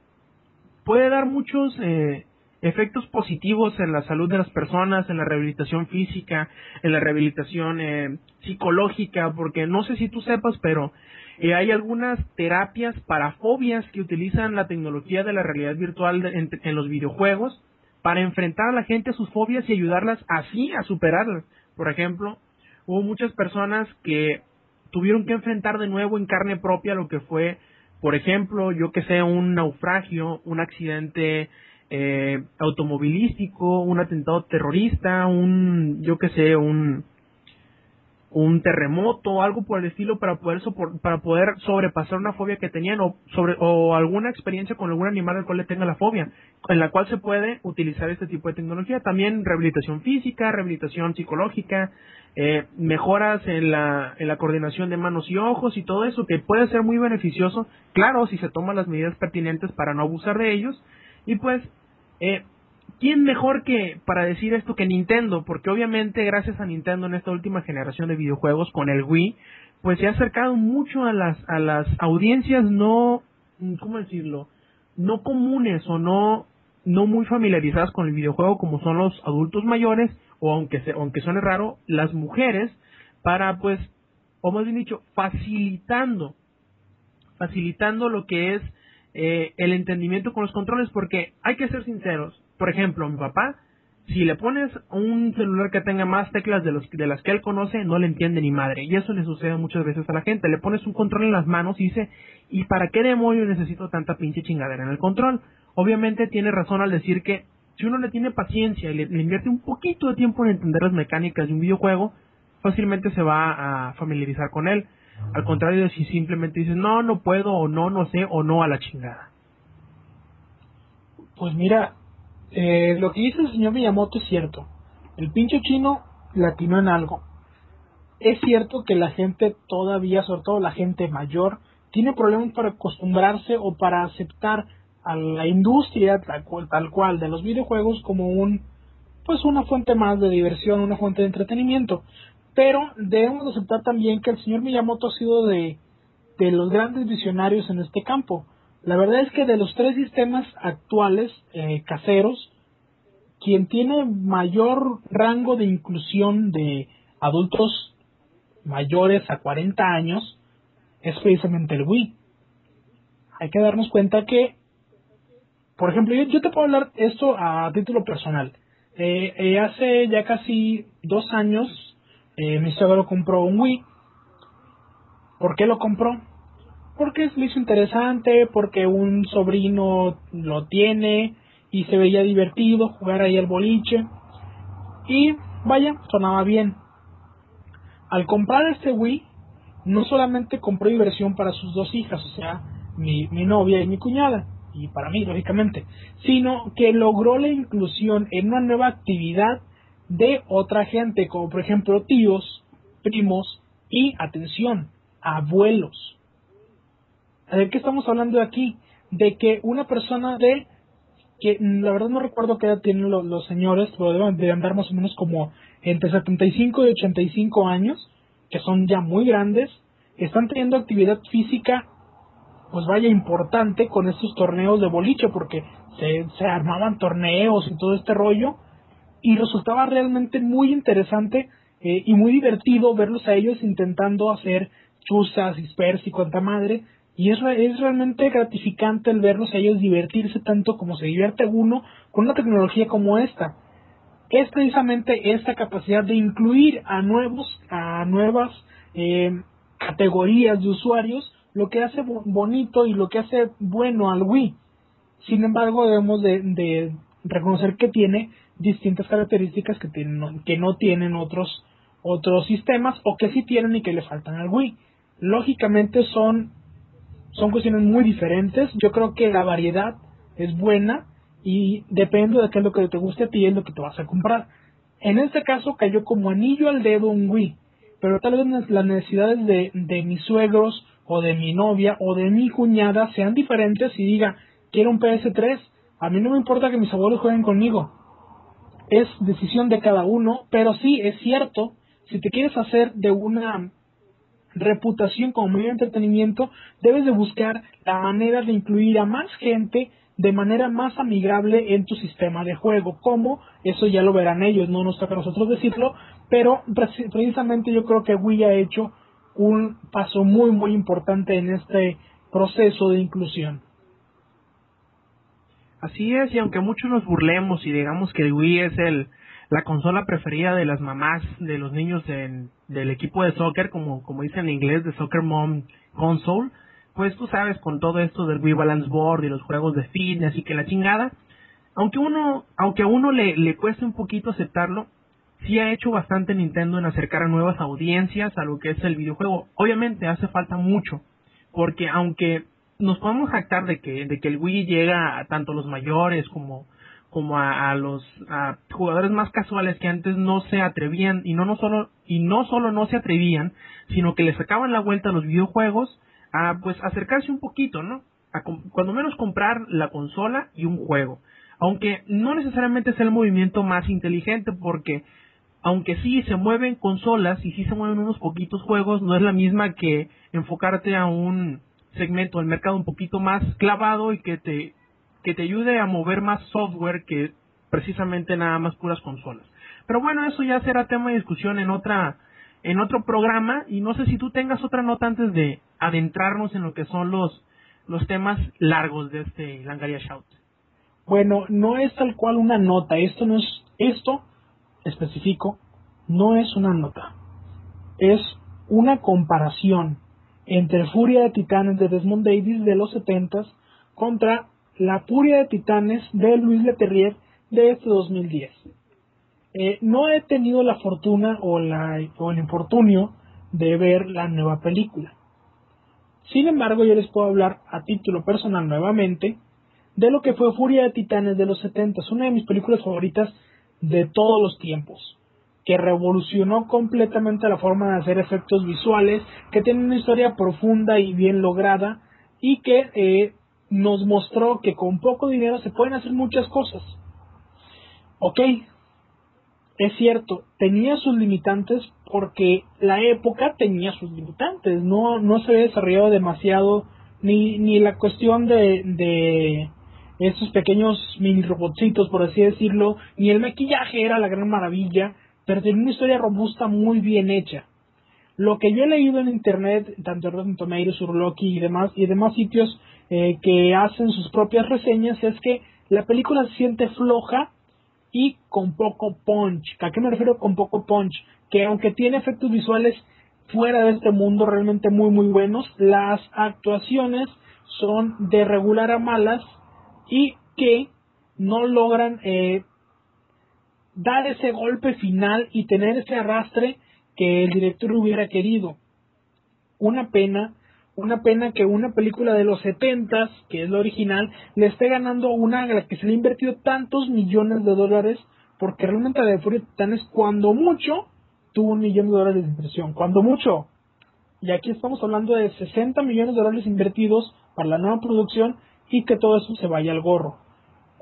A: puede dar muchos eh, efectos positivos en la salud de las personas, en la rehabilitación física, en la rehabilitación eh, psicológica, porque no sé si tú sepas, pero eh, hay algunas terapias para fobias que utilizan la tecnología de la realidad virtual de- en, en los videojuegos para enfrentar a la gente a sus fobias y ayudarlas así a superarlas. Por ejemplo, hubo muchas personas que tuvieron que enfrentar de nuevo en carne propia lo que fue, por ejemplo, yo que sé, un naufragio, un accidente eh, automovilístico, un atentado terrorista, un, yo que sé, un, un terremoto, algo por el estilo para poder sopor- para poder sobrepasar una fobia que tenían o sobre o alguna experiencia con algún animal al cual le tenga la fobia, en la cual se puede utilizar este tipo de tecnología. También rehabilitación física, rehabilitación psicológica, eh, mejoras en la, en la coordinación de manos y ojos y todo eso que puede ser muy beneficioso, claro, si se toman las medidas pertinentes para no abusar de ellos. Y pues, eh, ¿quién mejor que para decir esto que Nintendo? Porque obviamente gracias a Nintendo en esta última generación de videojuegos con el Wii, pues se ha acercado mucho a las, a las audiencias no, ¿cómo decirlo? No comunes o no, no muy familiarizadas con el videojuego como son los adultos mayores o aunque, se, aunque suene raro, las mujeres para pues, o más bien dicho, facilitando, facilitando lo que es eh, el entendimiento con los controles porque hay que ser sinceros. Por ejemplo, mi papá, si le pones un celular que tenga más teclas de, los, de las que él conoce, no le entiende ni madre. Y eso le sucede muchas veces a la gente. Le pones un control en las manos y dice, ¿y para qué demonios necesito tanta pinche chingadera en el control? Obviamente tiene razón al decir que si uno le tiene paciencia y le, le invierte un poquito de tiempo en entender las mecánicas de un videojuego, fácilmente se va a familiarizar con él. Al contrario de si simplemente dices, no, no puedo, o no, no sé, o no a la chingada.
B: Pues mira, eh, lo que dice el señor Miyamoto es cierto. El pinche chino latinó en algo. Es cierto que la gente todavía, sobre todo la gente mayor, tiene problemas para acostumbrarse o para aceptar a la industria tal cual, tal cual de los videojuegos como un pues una fuente más de diversión, una fuente de entretenimiento. Pero debemos de aceptar también que el señor Miyamoto ha sido de, de los grandes visionarios en este campo. La verdad es que de los tres sistemas actuales eh, caseros, quien tiene mayor rango de inclusión de adultos mayores a 40 años es precisamente el Wii. Hay que darnos cuenta que, por ejemplo, yo, te puedo hablar esto a título personal. Eh, eh, hace ya casi dos años eh, mi suegro compró un Wii. ¿Por qué lo compró? Porque le hizo interesante, porque un sobrino lo tiene y se veía divertido jugar ahí al boliche. Y vaya, sonaba bien. Al comprar este Wii, no solamente compró diversión para sus dos hijas, o sea, mi, mi novia y mi cuñada, y para mí, lógicamente, sino que logró la inclusión en una nueva actividad de otra gente, como por ejemplo tíos, primos y, atención, abuelos. ¿De qué estamos hablando aquí? De que una persona de, que la verdad no recuerdo qué edad tienen los, señores, pero deben de andar más o menos como entre 75 y 85 años, que son ya muy grandes, están teniendo actividad física, pues vaya importante con estos torneos de boliche, porque se, se armaban torneos y todo este rollo, y resultaba realmente muy interesante eh, y muy divertido verlos a ellos intentando hacer chuzas, dispersos y cuanta madre, y es, es realmente gratificante el verlos a ellos divertirse tanto como se divierte uno con una tecnología como esta. Es precisamente esta capacidad de incluir a nuevos, a nuevas eh, categorías de usuarios, lo que hace bonito y lo que hace bueno al Wii. Sin embargo, debemos de, reconocer que tiene distintas características que, tienen, que no tienen otros, otros sistemas o que sí tienen y que le faltan al Wii. Lógicamente son son cuestiones muy diferentes. Yo creo que la variedad es buena y depende de qué es lo que te guste a ti es lo que te vas a comprar. En este caso cayó como anillo al dedo un Wii, pero tal vez las necesidades de, de mis suegros o de mi novia o de mi cuñada sean diferentes y diga, quiero un PS3, a mí no me importa que mis abuelos jueguen conmigo. Es decisión de cada uno, pero sí es cierto, si te quieres hacer de una reputación como medio de entretenimiento, debes de buscar la manera de incluir a más gente de manera más amigable en tu sistema de juego. ¿Cómo? Eso ya lo verán ellos, no nos toca a nosotros decirlo, pero precisamente yo creo que Wii ha hecho un paso muy muy importante en este proceso de inclusión.
A: Así es, y aunque muchos nos burlemos y digamos que Wii es el la consola preferida de las mamás de los niños del equipo de soccer, como, como dice en inglés, de Soccer Mom Console, pues tú sabes, con todo esto del Wii Balance Board y los juegos de fitness y que la chingada, aunque uno, aunque a uno le, le cueste un poquito aceptarlo, sí ha hecho bastante Nintendo en acercar a nuevas audiencias a lo que es el videojuego. Obviamente hace falta mucho, porque aunque nos podemos jactar de que, de que el Wii llega a tanto los mayores como como a, los jugadores más casuales que antes no se atrevían y no, no solo y no solo no se atrevían sino que le sacaban la vuelta a los videojuegos a pues acercarse un poquito no a cuando menos comprar la consola y un juego. Aunque no necesariamente es el movimiento más inteligente porque aunque sí se mueven consolas y sí se mueven unos poquitos juegos no es la misma que enfocarte a un segmento del mercado un poquito más clavado y que te que te ayude a mover más software que precisamente nada más puras consolas. Pero bueno, eso ya será tema de discusión en otra en otro programa y no sé si tú tengas otra nota antes de adentrarnos en lo que son los los temas largos de este Langaria Shout.
B: Bueno, no es tal cual una nota, esto no es esto específico no es una nota. Es una comparación entre Furia de Titanes de Desmond Davis de los 70 contra la Furia de Titanes de Luis Leterrier de este 2010. Eh, no he tenido la fortuna o, el infortunio de ver la nueva película. Sin embargo, yo les puedo hablar a título personal nuevamente de lo que fue Furia de Titanes de los 70, una de mis películas favoritas de todos los tiempos, que revolucionó completamente la forma de hacer efectos visuales, que tiene una historia profunda y bien lograda y que eh, nos mostró que con poco dinero se pueden hacer muchas cosas. Ok, es cierto, tenía sus limitantes porque la época tenía sus limitantes, no, no se había desarrollado demasiado ni, ni la cuestión de, de esos pequeños mini robotcitos, por así decirlo, ni el maquillaje era la gran maravilla, pero tenía una historia robusta muy bien hecha. Lo que yo he leído en internet, tanto en Rotten Tomatoes, y demás, y demás sitios eh, que hacen sus propias reseñas, es que la película se siente floja y con poco punch. ¿A qué me refiero con poco punch? Que aunque tiene efectos visuales fuera de este mundo realmente muy muy buenos, las actuaciones son de regular a malas y que no logran eh, dar ese golpe final y tener ese arrastre que el director hubiera querido. Una pena, una pena que una película de los setentas, que es la original, le esté ganando una a la que se le ha invertido tantos millones de dólares, porque realmente la de Furia Titanes, cuando mucho, tuvo un millón de dólares de inversión, cuando mucho. Y aquí estamos hablando de 60 millones de dólares invertidos para la nueva producción y que todo eso se vaya al gorro.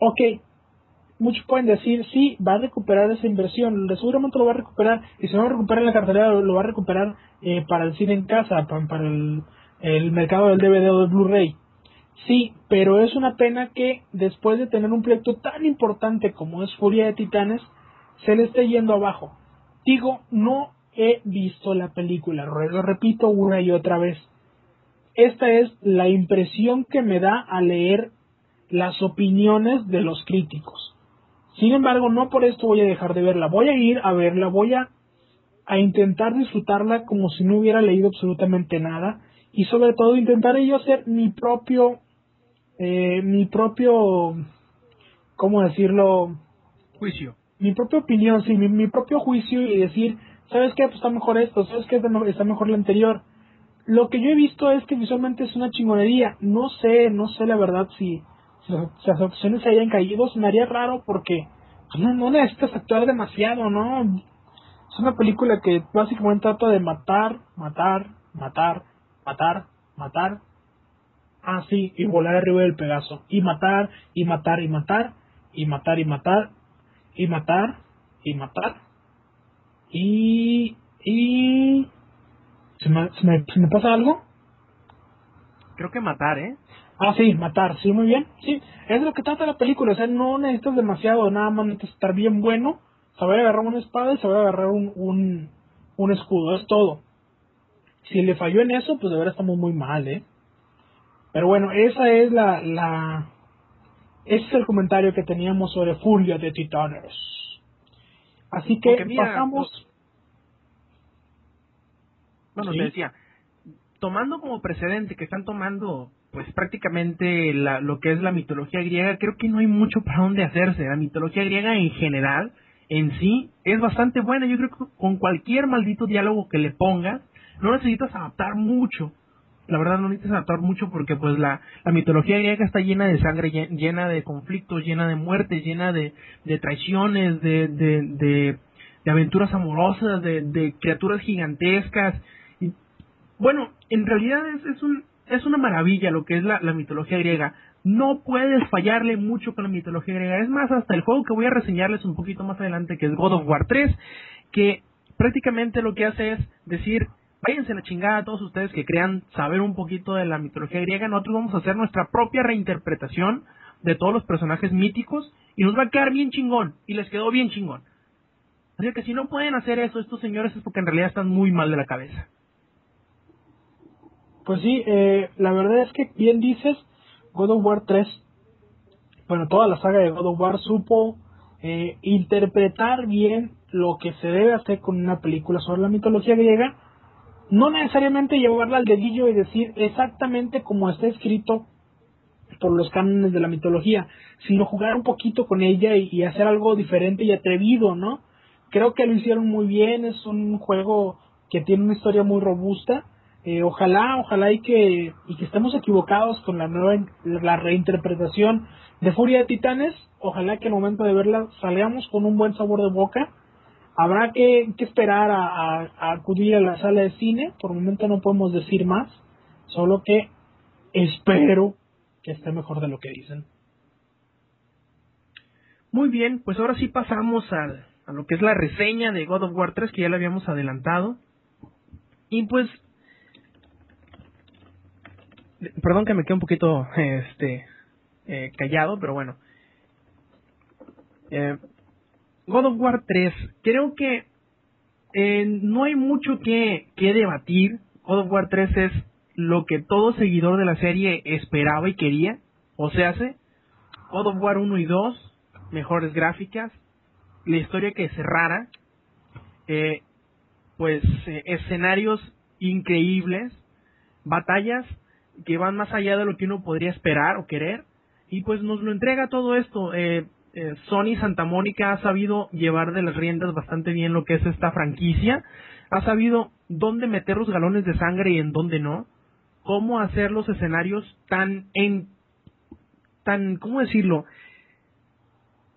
B: Ok, muchos pueden decir, sí, va a recuperar esa inversión, seguramente lo va a recuperar, y si no lo recupera en la cartera, lo, va a recuperar eh, para el cine en casa, para, el, el, mercado del DVD o del Blu-ray. Sí, pero es una pena que después de tener un proyecto tan importante como es Furia de Titanes, se le esté yendo abajo. Digo, no he visto la película, lo repito una y otra vez. Esta es la impresión que me da al leer las opiniones de los críticos. Sin embargo, no por esto voy a dejar de verla. Voy a ir a verla, voy a, a intentar disfrutarla como si no hubiera leído absolutamente nada y sobre todo intentaré yo hacer mi propio, eh, mi propio, ¿cómo decirlo?
A: Juicio.
B: Mi propia opinión, sí, mi, mi propio juicio y decir, ¿sabes qué? Pues está mejor esto, ¿sabes qué? Está mejor la anterior. Lo que yo he visto es que visualmente es una chingonería. No sé, no sé la verdad si, si las opciones se hayan caído. Se me haría raro porque no, no necesitas actuar demasiado, ¿no? Es una película que básicamente trata de matar, matar, matar, matar, matar. Ah, sí, y volar arriba del Pegaso. Y matar, y matar, y matar, y matar, y matar, y matar, y matar. Y... y... ¿Se me, se me, ¿Se me pasa algo?
A: Creo que matar, ¿eh?
B: Ah, sí, matar, sí, muy bien. Sí, es lo que trata la película, o sea, no necesitas demasiado, nada más necesitas estar bien bueno, saber agarrar una espada y saber agarrar un, un, un escudo, es todo. Si le falló en eso, pues de verdad estamos muy mal, ¿eh? Pero bueno, esa es la, la... Ese es el comentario que teníamos sobre Furia de Titanes. Así que pasamos...
A: Bueno, ¿Sí? decía, tomando como precedente que están tomando pues prácticamente la, lo que es la mitología griega, creo que no hay mucho para dónde hacerse. La mitología griega en general, en sí, es bastante buena. Yo creo que con cualquier maldito diálogo que le pongas, no necesitas adaptar mucho. La verdad no necesitas adaptar mucho porque pues la, la mitología griega está llena de sangre, llena de conflictos, llena de muertes, llena de, de traiciones, de, de, de, de aventuras amorosas, de, de criaturas gigantescas. Y, bueno, en realidad es, es un es una maravilla lo que es la, la, mitología griega. No puedes fallarle mucho con la mitología griega. Es más, hasta el juego que voy a reseñarles un poquito más adelante, que es God of War 3, que prácticamente lo que hace es decir, váyanse la chingada a todos ustedes que crean saber un poquito de la mitología griega. Nosotros vamos a hacer nuestra propia reinterpretación de todos los personajes míticos y nos va a quedar bien chingón. Y les quedó bien chingón. Así que si no pueden hacer eso estos señores es porque en realidad están muy mal de la cabeza.
B: Pues sí, eh, la verdad es que bien dices, God of War 3, bueno, toda la saga de God of War supo eh, interpretar bien lo que se debe hacer con una película sobre la mitología griega, no necesariamente llevarla al dedillo y decir exactamente como está escrito por los cánones de la mitología, sino jugar un poquito con ella y, hacer algo diferente y atrevido, ¿no? Creo que lo hicieron muy bien, es un juego que tiene una historia muy robusta, eh, ojalá, ojalá y que, y que estemos equivocados con la nueva la reinterpretación de Furia de Titanes. Ojalá que al momento de verla salgamos con un buen sabor de boca. Habrá que, esperar a, acudir a la sala de cine. Por el momento no podemos decir más. Solo que espero que esté mejor de lo que dicen.
A: Muy bien, pues ahora sí pasamos al, a lo que es la reseña de God of War 3 que ya le habíamos adelantado. Y pues Perdón que me quede un poquito este eh, callado, pero bueno. Eh, God of War 3, creo que eh, no hay mucho que, que debatir. God of War 3 es lo que todo seguidor de la serie esperaba y quería. O sea, hace God of War 1 y 2, mejores gráficas, la historia que cerrara, eh, pues eh, escenarios increíbles, batallas que van más allá de lo que uno podría esperar o querer, y pues nos lo entrega todo esto. Eh, eh, Sony Santa Mónica ha sabido llevar de las riendas bastante bien lo que es esta franquicia, ha sabido dónde meter los galones de sangre y en dónde no, cómo hacer los escenarios tan en tan, ¿cómo decirlo?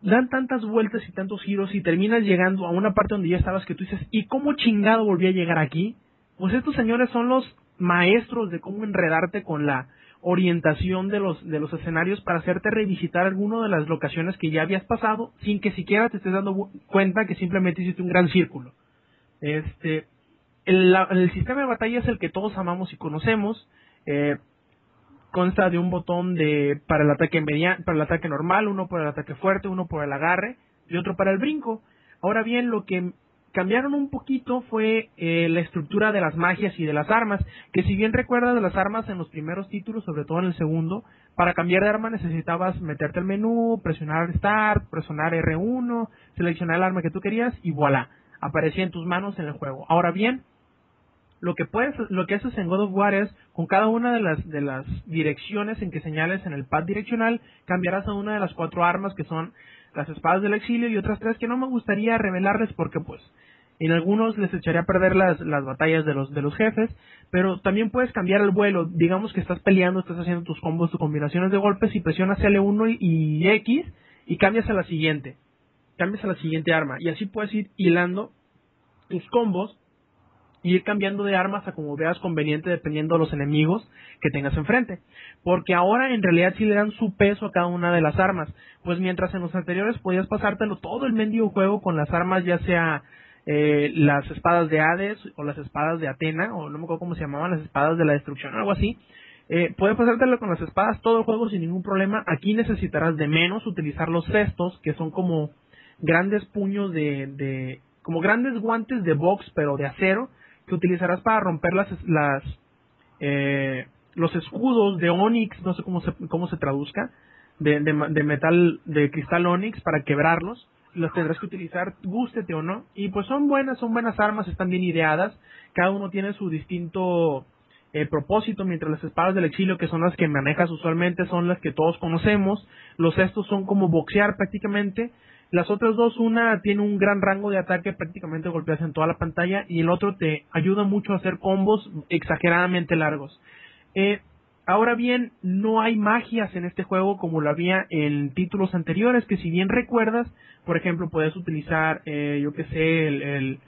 A: Dan tantas vueltas y tantos giros y terminas llegando a una parte donde ya estabas que tú dices, ¿y cómo chingado volví a llegar aquí? Pues estos señores son los maestros de cómo enredarte con la orientación de los, de los escenarios para hacerte revisitar alguna de las locaciones que ya habías pasado sin que siquiera te estés dando cuenta que simplemente hiciste un gran círculo. Este, el, sistema de batalla es el que todos amamos y conocemos. Eh, consta de un botón de para el ataque mediano, para el ataque normal, uno para el ataque fuerte, uno para el agarre y otro para el brinco. Ahora bien, lo que cambiaron un poquito fue eh, la estructura de las magias y de las armas, que si bien recuerdas las armas en los primeros títulos, sobre todo en el segundo, para cambiar de arma necesitabas meterte al menú, presionar Start, presionar R1, seleccionar el arma que tú querías y voilà, aparecía en tus manos en el juego. Ahora bien, lo que puedes, lo que haces en God of War es, con cada una de las, de las direcciones en que señales en el pad direccional, cambiarás a una de las cuatro armas que son las espadas del exilio y otras tres que no me gustaría revelarles porque pues en algunos les echaría a perder las, las batallas de los, de los jefes, pero también puedes cambiar el vuelo, digamos que estás peleando, estás haciendo tus combos, tus combinaciones de golpes y presionas L1 y, y X y cambias a la siguiente, cambias a la siguiente arma y así puedes ir hilando tus combos y ir cambiando de armas a como veas conveniente dependiendo de los enemigos que tengas enfrente. Porque ahora en realidad sí le dan su peso a cada una de las armas. Pues mientras en los anteriores podías pasártelo todo el mendigo juego con las armas ya sea eh, las espadas de Hades o las espadas de Atena, o no me acuerdo cómo se llamaban, las espadas de la destrucción, algo así. Eh, puedes pasártelo con las espadas todo el juego sin ningún problema. Aquí necesitarás de menos utilizar los cestos, que son como grandes puños de, de como grandes guantes de box, pero de acero, que utilizarás para romper las, las eh, los escudos de Onyx, no sé cómo se, cómo se traduzca, de, de, metal, de cristal Onyx para quebrarlos. Los tendrás que utilizar, gústete o no. Y pues son buenas, son buenas armas, están bien ideadas. Cada uno tiene su distinto eh, propósito, mientras las espadas del exilio, que son las que manejas usualmente, son las que todos conocemos. Los estos son como boxear prácticamente. Las otras dos, una tiene un gran rango de ataque, prácticamente golpeas en toda la pantalla, y el otro te ayuda mucho a hacer combos exageradamente largos. Eh, ahora bien, no hay magias en este juego como lo había en títulos anteriores, que si bien recuerdas, por ejemplo, puedes utilizar, eh, yo que sé, el,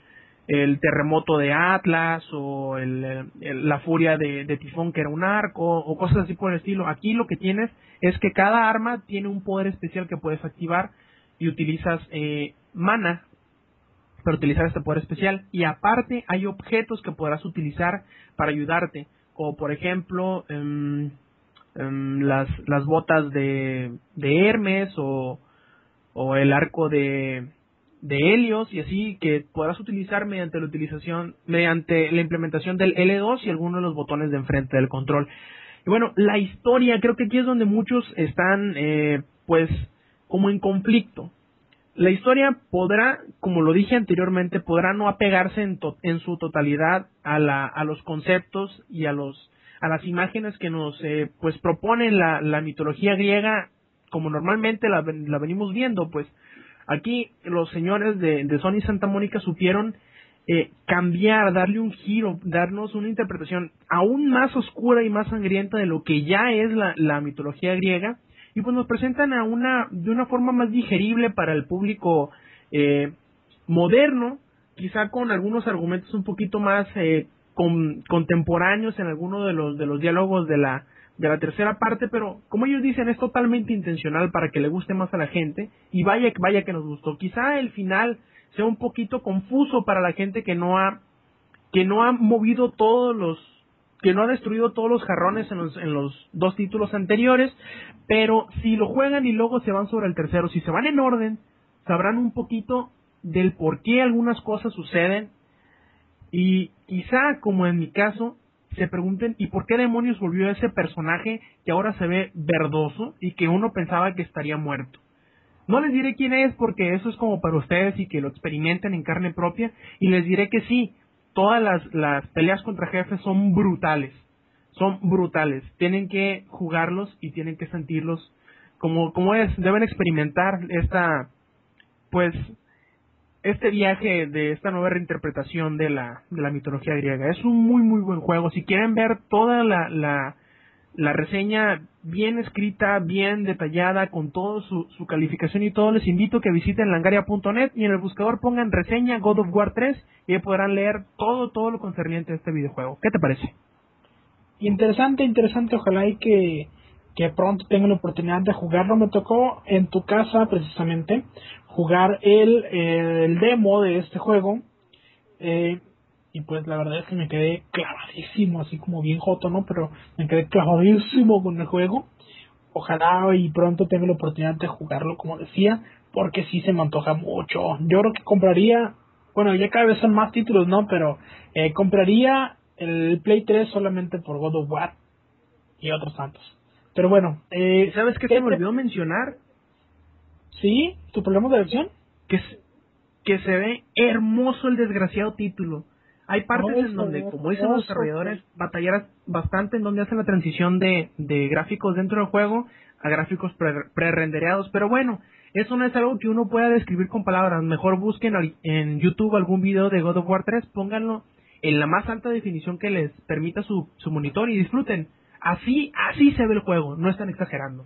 A: terremoto de Atlas o el, la furia de, de, Tifón que era un arco o cosas así por el estilo. Aquí lo que tienes es que cada arma tiene un poder especial que puedes activar y utilizas eh, mana para utilizar este poder especial. Y aparte hay objetos que podrás utilizar para ayudarte, como por ejemplo em, em, las, las botas de, de Hermes o, o el arco de, de Helios y así que podrás utilizar mediante la utilización, mediante la implementación del L2 y algunos de los botones de enfrente del control. Y bueno, la historia, creo que aquí es donde muchos están, eh, pues, como en conflicto. La historia podrá, como lo dije anteriormente, podrá no apegarse en, su totalidad a, la, a, los conceptos y a los a las imágenes que nos eh, pues propone la, mitología griega como normalmente la, la, venimos viendo pues aquí los señores de, de Sony Santa Mónica supieron eh, cambiar, darle un giro, darnos una interpretación aún más oscura y más sangrienta de lo que ya es la mitología griega y pues nos presentan a una de una forma más digerible para el público eh, moderno, quizá con algunos argumentos un poquito más eh, contemporáneos en algunos de los de los diálogos de la de la tercera parte, pero como ellos dicen es totalmente intencional para que le guste más a la gente y vaya vaya que nos gustó. Quizá el final sea un poquito confuso para la gente que no ha que no ha movido todos los que no ha destruido todos los jarrones en los, en los dos títulos anteriores, pero si lo juegan y luego se van sobre el tercero, si se van en orden, sabrán un poquito del por qué algunas cosas suceden y quizá, como en mi caso, se pregunten ¿y por qué demonios volvió ese personaje que ahora se ve verdoso y que uno pensaba que estaría muerto? No les diré quién es porque eso es como para ustedes y que lo experimenten en carne propia y les diré que sí, todas las, las peleas contra jefes son brutales. Son brutales. Tienen que jugarlos y tienen que sentirlos como, como es. Deben experimentar esta, pues, este viaje de esta nueva reinterpretación de la, de la mitología griega. Es un muy, muy buen juego. Si quieren ver toda la, la, la reseña bien escrita, bien detallada, con toda su, su, calificación y todo, les invito a que visiten langaria.net y en el buscador pongan reseña God of War 3 y ahí podrán leer todo, todo lo concerniente a este videojuego. ¿Qué te parece?
B: Interesante, interesante. Ojalá y que, que pronto tengan la oportunidad de jugarlo. Me tocó en tu casa, precisamente, jugar el, el demo de este juego. Eh, y pues la verdad es que me quedé clavadísimo, así como bien joto, ¿no? Pero me quedé clavadísimo con el juego. Ojalá y pronto tenga la oportunidad de jugarlo, como decía, porque sí se me antoja mucho. Yo creo que compraría, bueno, ya cada vez son más títulos, ¿no? Pero eh, compraría el Play 3 solamente por God of War y otros tantos. Pero bueno, eh,
A: ¿sabes qué se me olvidó mencionar?
B: ¿Sí? ¿Tu problema de versión?
A: Que, que se ve hermoso el desgraciado título. Hay partes en donde, como dicen los desarrolladores, batallar bastante en donde hacen la transición de, de gráficos dentro del juego a gráficos pre-rendereados. pero bueno, eso no es algo que uno pueda describir con palabras. Mejor busquen en YouTube algún video de God of War 3, pónganlo en la más alta definición que les permita su, su monitor y disfruten. Así, así se ve el juego, no están exagerando.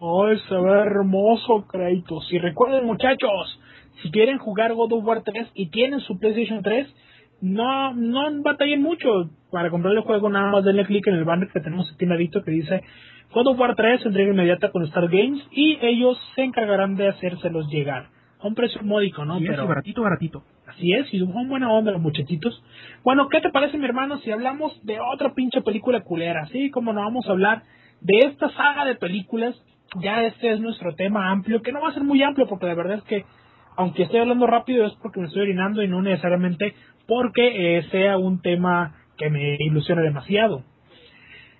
B: ¡Ay, se ve hermoso, Kratos! Y recuerden, muchachos, si quieren jugar God of War 3 y tienen su PlayStation 3, no, no batallen mucho para comprar el juego, nada más denle clic en el banner que tenemos aquí en que dice God of War 3 entrega inmediata con Star Games y ellos se encargarán de hacérselos llegar a un precio módico, ¿no?
A: Pero baratito, baratito.
B: Así es, y son buena onda los muchachitos. Bueno, ¿qué te parece, mi hermano, si hablamos de otra pinche película culera? Sí, como no vamos a hablar de esta saga de películas. Ya este es nuestro tema amplio, que no va a ser muy amplio porque la verdad es que aunque estoy hablando rápido es porque me estoy orinando y no necesariamente porque eh, sea un tema que me ilusione demasiado.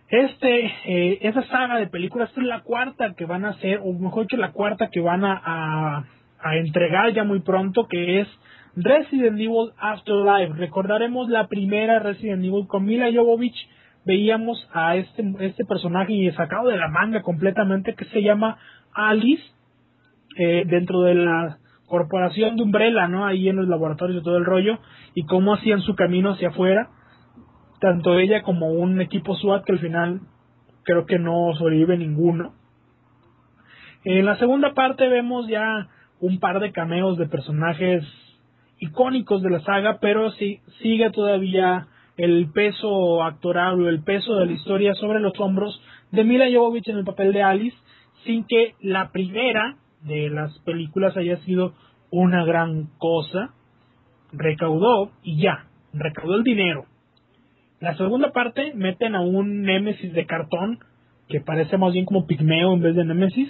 B: Este, eh, esa saga de películas es la cuarta que van a hacer, o mejor dicho, la cuarta que van a, a, entregar ya muy pronto, que es Resident Evil Afterlife. Recordaremos la primera Resident Evil con Mila Jovovich. Veíamos a este, este personaje sacado de la manga completamente que se llama Alice eh, dentro de la corporación de Umbrella, ¿no? Ahí en los laboratorios y todo el rollo, y cómo hacían su camino hacia afuera, tanto ella como un equipo SWAT que al final creo que no sobrevive ninguno. En la segunda parte vemos ya un par de cameos de personajes icónicos de la saga, pero sí sigue todavía el peso actoral o el peso de la historia sobre los hombros de Mila Jovovich en el papel de Alice, sin que la primera de las películas haya sido una gran cosa. Recaudó y ya, recaudó el dinero. La segunda parte meten a un Némesis de cartón que parece más bien como pigmeo en vez de Némesis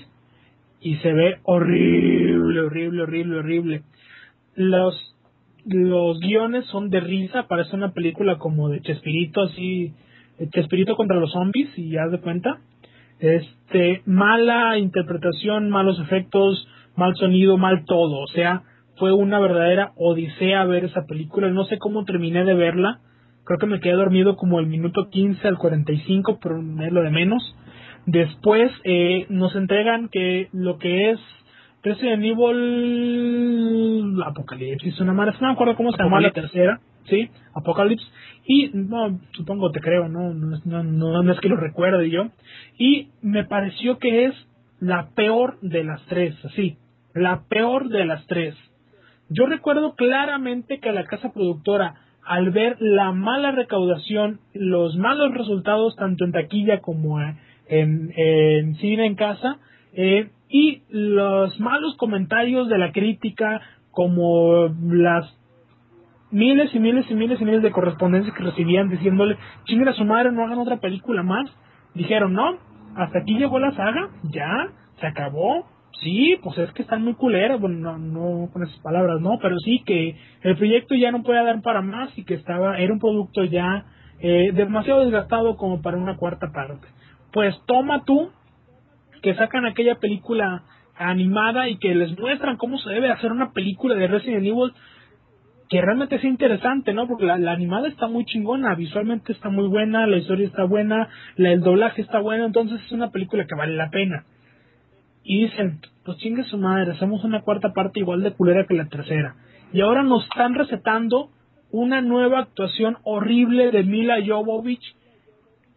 B: y se ve horrible, horrible, horrible, horrible. Los los guiones son de risa, parece una película como de Chespirito así, Chespirito contra los zombies y ya de cuenta. Este, mala interpretación, malos efectos, mal sonido, mal todo. O sea, fue una verdadera odisea ver esa película. No sé cómo terminé de verla. Creo que me quedé dormido como el minuto 15 al 45, pero es lo de menos. Después eh, nos entregan que lo que es Resident Evil Apocalipsis, una madre, no me acuerdo cómo se llama la tercera, sí, Apocalypse, y no, supongo te creo, no, no, no, no es que lo recuerde yo, y me pareció que es la peor de las tres, así, la peor de las tres. Yo recuerdo claramente que la casa productora, al ver la mala recaudación, los malos resultados tanto en taquilla como en, en cine en casa, eh, y los malos comentarios de la crítica, como las miles y miles y miles y miles de correspondencias que recibían diciéndole, chinguen a su madre, no hagan otra película más. Dijeron, no, hasta aquí llegó la saga, ya, se acabó. Sí, pues es que están muy culeras, bueno, no, no con esas palabras, no, pero sí que el proyecto ya no puede dar para más y que estaba, era un producto ya eh, demasiado desgastado como para una cuarta parte. Pues toma tú que sacan aquella película animada y que les muestran cómo se debe hacer una película de Resident Evil que realmente es interesante, ¿no? Porque la, animada está muy chingona, visualmente está muy buena, la historia está buena, el doblaje está bueno, entonces es una película que vale la pena. Y dicen, pues chingue su madre, hacemos una cuarta parte igual de culera que la tercera. Y ahora nos están recetando una nueva actuación horrible de Mila Jovovich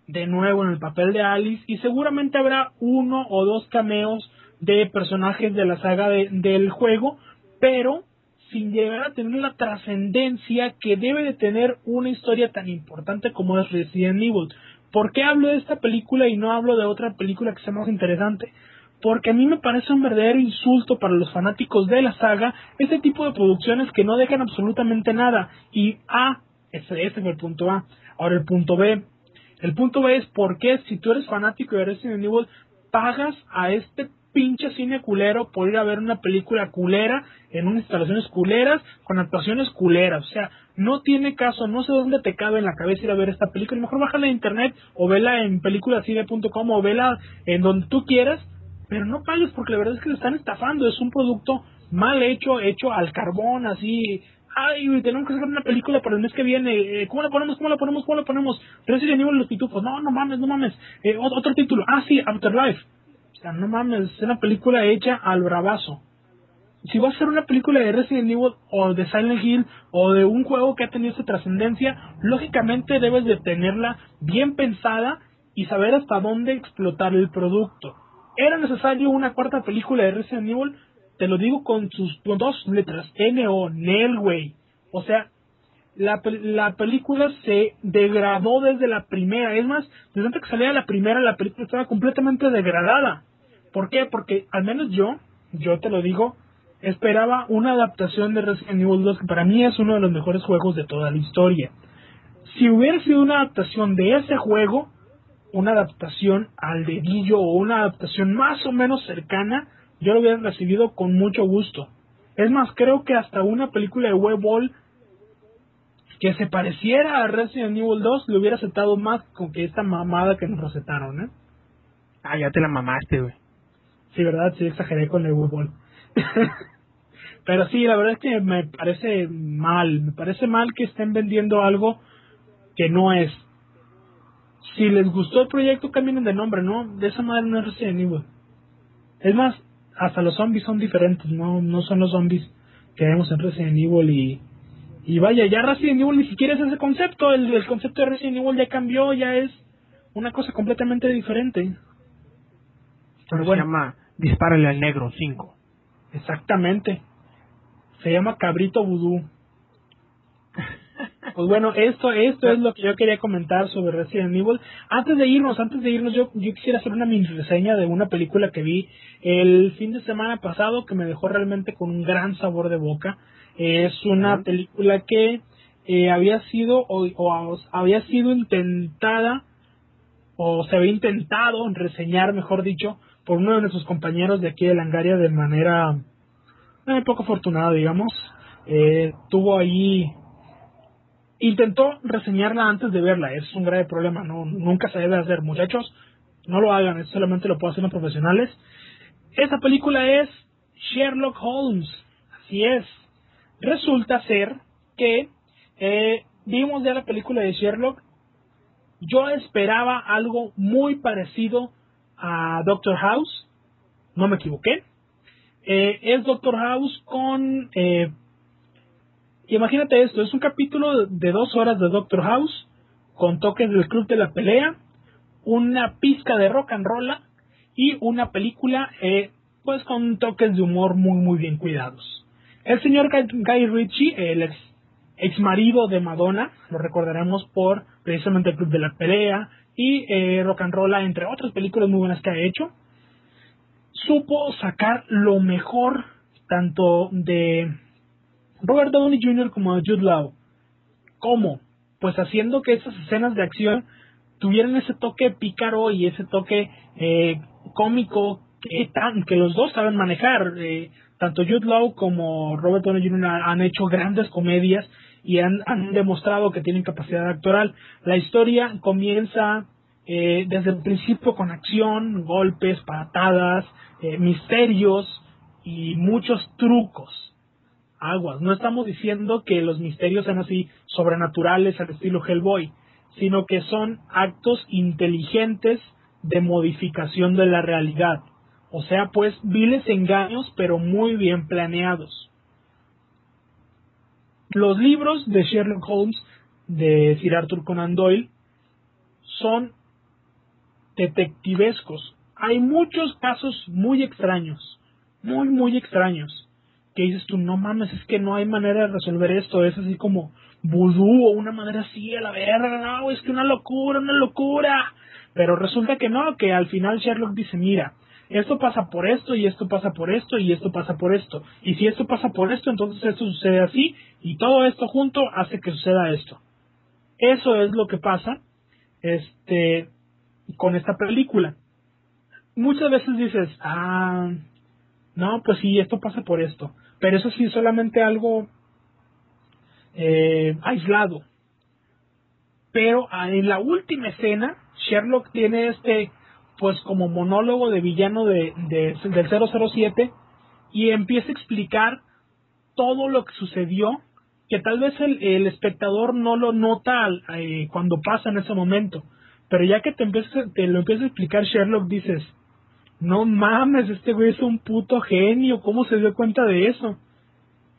B: de nuevo en el papel de Alice y seguramente habrá uno o dos cameos de personajes de la saga del juego, pero sin llegar a tener la trascendencia que debe de tener una historia tan importante como es Resident Evil. ¿Por qué hablo de esta película y no hablo de otra película que sea más interesante? Porque a mí me parece un verdadero insulto para los fanáticos de la saga este tipo de producciones que no dejan absolutamente nada. Y A, ese, ese es el punto A. Ahora el punto B. El punto B es por qué si tú eres fanático de Resident Evil pagas a este pinche cine culero por ir a ver una película culera en unas instalaciones culeras con actuaciones culeras. O sea, no tiene caso, no sé dónde te cabe en la cabeza ir a ver esta película. Mejor bájala en internet o vela en peliculacine.com o vela en donde tú quieras, pero no pagues porque la verdad es que le están estafando. Es un producto mal hecho, hecho al carbón, así. Ay, tenemos que sacar una película para el mes que viene. Eh, ¿Cómo la ponemos? ¿Cómo la ponemos? ¿Cómo la ponemos? Resident Evil Los Pitufos. No, no mames, no mames. Eh, otro título. Ah, sí, Afterlife o sea, no mames, es una película hecha al bravazo. Si vas a hacer una película de Resident Evil o de Silent Hill o de un juego que ha tenido esa trascendencia, lógicamente debes de tenerla bien pensada y saber hasta dónde explotar el producto. ¿Era necesario una cuarta película de Resident Evil? Te lo digo con sus dos letras, N-O, Nelway. O sea, la, la película se degradó desde la primera. Es más, desde antes que salía la primera, la película estaba completamente degradada. ¿Por qué? Porque al menos yo, yo te lo digo, esperaba una adaptación de Resident Evil 2 que para mí es uno de los mejores juegos de toda la historia. Si hubiera sido una adaptación de ese juego, una adaptación al dedillo o una adaptación más o menos cercana, yo lo hubiera recibido con mucho gusto. Es más, creo que hasta una película de Weball que se pareciera a Resident Evil 2 le hubiera aceptado más con que esta mamada que nos recetaron, ¿eh?
A: Ah, ya te la mamaste, güey.
B: Sí, ¿verdad? Sí, exageré con el Weball. Pero sí, la verdad es que me parece mal. Me parece mal que estén vendiendo algo que no es. Si les gustó el proyecto, cambien de nombre, ¿no? De esa manera no es Resident Evil. Es más, hasta los zombies son diferentes, no, no son los zombies que vemos en Resident Evil y, y vaya, ya Resident Evil ni siquiera es ese concepto, el, el concepto de Resident Evil ya cambió, ya es una cosa completamente diferente.
A: Pero bueno, se llama Dispárale al Negro 5.
B: Exactamente. Se llama Cabrito Vudú. Pues bueno, esto, esto es lo que yo quería comentar sobre Resident Evil. Antes de irnos, antes de irnos, yo, yo quisiera hacer una mini reseña de una película que vi el fin de semana pasado que me dejó realmente con un gran sabor de boca. Es una película que eh, había sido o, o, había sido intentada o se había intentado reseñar, mejor dicho, por uno de nuestros compañeros de aquí de Langaria de manera eh, poco afortunada, digamos. Eh, tuvo ahí intentó reseñarla antes de verla, es un grave problema, no nunca se debe hacer, muchachos, no lo hagan, eso solamente lo pueden hacer los profesionales. Esta película es Sherlock Holmes, así es. Resulta ser que eh, vimos ya la película de Sherlock, yo esperaba algo muy parecido a Doctor House, no me equivoqué. Eh, es Doctor House con eh, Imagínate esto, es un capítulo de dos horas de Doctor House, con toques del Club de la Pelea, una pizca de rock and roll y una película eh, pues con toques de humor muy muy bien cuidados. El señor Guy Ritchie, el ex, marido de Madonna, lo recordaremos por precisamente el Club de la Pelea y eh, Rock and Roll, entre otras películas muy buenas que ha hecho, supo sacar lo mejor tanto de Robert Downey Jr. como Jude Law. ¿Cómo? Pues haciendo que esas escenas de acción tuvieran ese toque pícaro y ese toque eh, cómico que, tan, que los dos saben manejar. Eh, tanto Jude Law como Robert Downey Jr. han hecho grandes comedias y han, han demostrado que tienen capacidad actoral. La historia comienza eh, desde el principio con acción, golpes, patadas, eh, misterios y muchos trucos. Aguas, no estamos diciendo que los misterios sean así sobrenaturales al estilo Hellboy, sino que son actos inteligentes de modificación de la realidad. O sea, pues viles engaños, pero muy bien planeados. Los libros de Sherlock Holmes de Sir Arthur Conan Doyle son detectivescos. Hay muchos casos muy extraños, muy, muy extraños, que dices tú, no mames, es que no hay manera de resolver esto, es así como vudú o una manera así a la verga, no, es que una locura, una locura. Pero resulta que no, que al final Sherlock dice, mira, esto pasa por esto y esto pasa por esto y esto pasa por esto. Y si esto pasa por esto, entonces esto sucede así y todo esto junto hace que suceda esto. Eso es lo que pasa este con esta película. Muchas veces dices, ah, no, pues sí, esto pasa por esto. Pero eso sí es solamente algo eh, aislado. Pero ah, en la última escena, Sherlock tiene este pues como monólogo de villano de, del 007 y empieza a explicar todo lo que sucedió que tal vez el, el espectador no lo nota eh, cuando pasa en ese momento pero ya que te, empieza, te lo empieza a explicar Sherlock dices no mames este güey es un puto genio cómo se dio cuenta de eso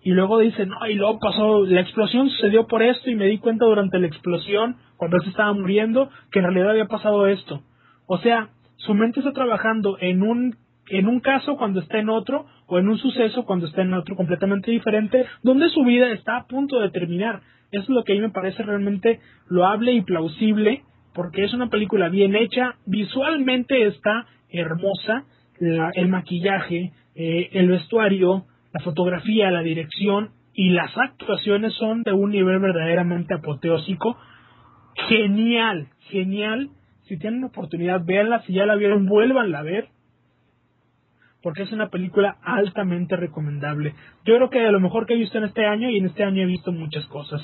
B: y luego dice no y luego pasó la explosión sucedió por esto y me di cuenta durante la explosión cuando él se estaba muriendo que en realidad había pasado esto o sea su mente está trabajando en un en un caso cuando está en otro o en un suceso cuando está en otro completamente diferente donde su vida está a punto de terminar. Eso es lo que a mí me parece realmente loable y plausible porque es una película bien hecha visualmente está hermosa el maquillaje eh, el vestuario la fotografía la dirección y las actuaciones son de un nivel verdaderamente apoteósico genial genial si tienen oportunidad, véanla. Si ya la vieron, vuélvanla a ver. Porque es una película altamente recomendable. Yo creo que de lo mejor que he visto en este año, y en este año he visto muchas cosas.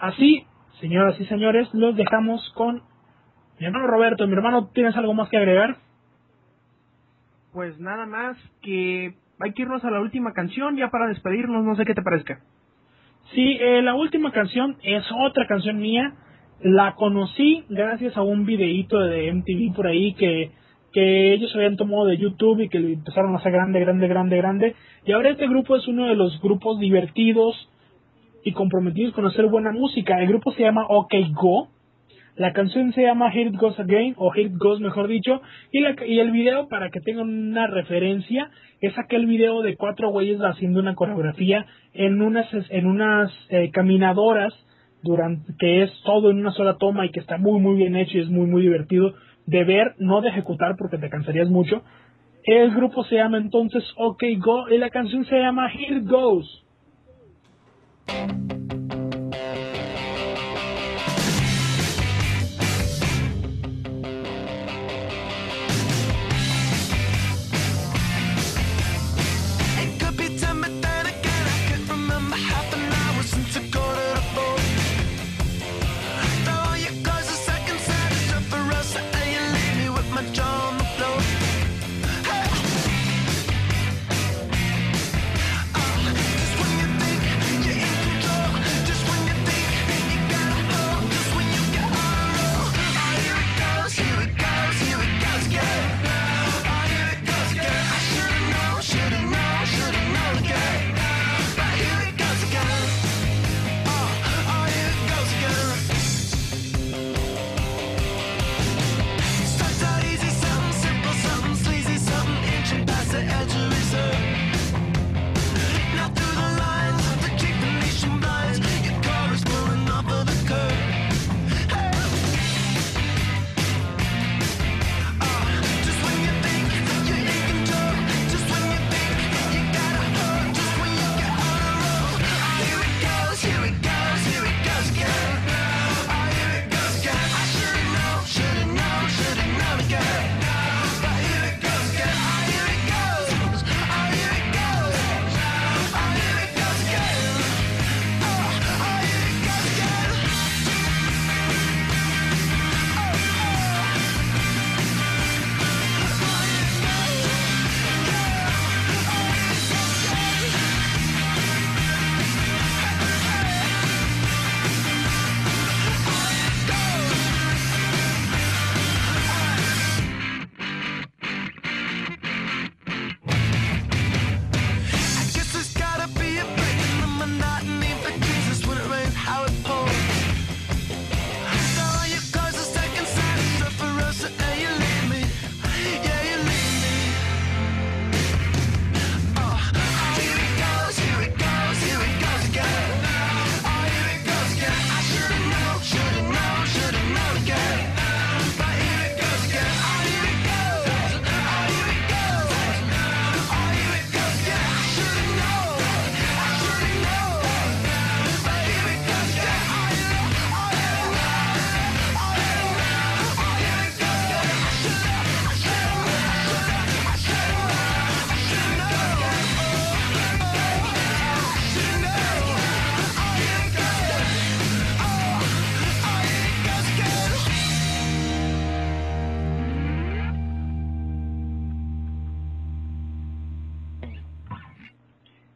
B: Así, señoras y señores, los dejamos con mi hermano Roberto. Mi hermano, ¿tienes algo más que agregar?
A: Pues nada más que hay que irnos a la última canción ya para despedirnos, no sé qué te parezca.
B: Sí, eh, la última canción es otra canción mía la conocí gracias a un videíto de MTV por ahí que, que ellos habían tomado de YouTube y que le empezaron a hacer grande, grande, grande, grande. Y ahora este grupo es uno de los grupos divertidos y comprometidos con hacer buena música. El grupo se llama OK Go. La canción se llama Here It Goes Again, o Here It Goes mejor dicho, y, la, y el video, para que tengan una referencia, es aquel video de cuatro güeyes haciendo una coreografía en unas, en unas eh, caminadoras durante que es todo en una sola toma y que está muy muy bien hecho y es muy muy divertido de ver, no de ejecutar porque te cansarías mucho. El grupo se llama entonces OK Go y la canción se llama Here Goes.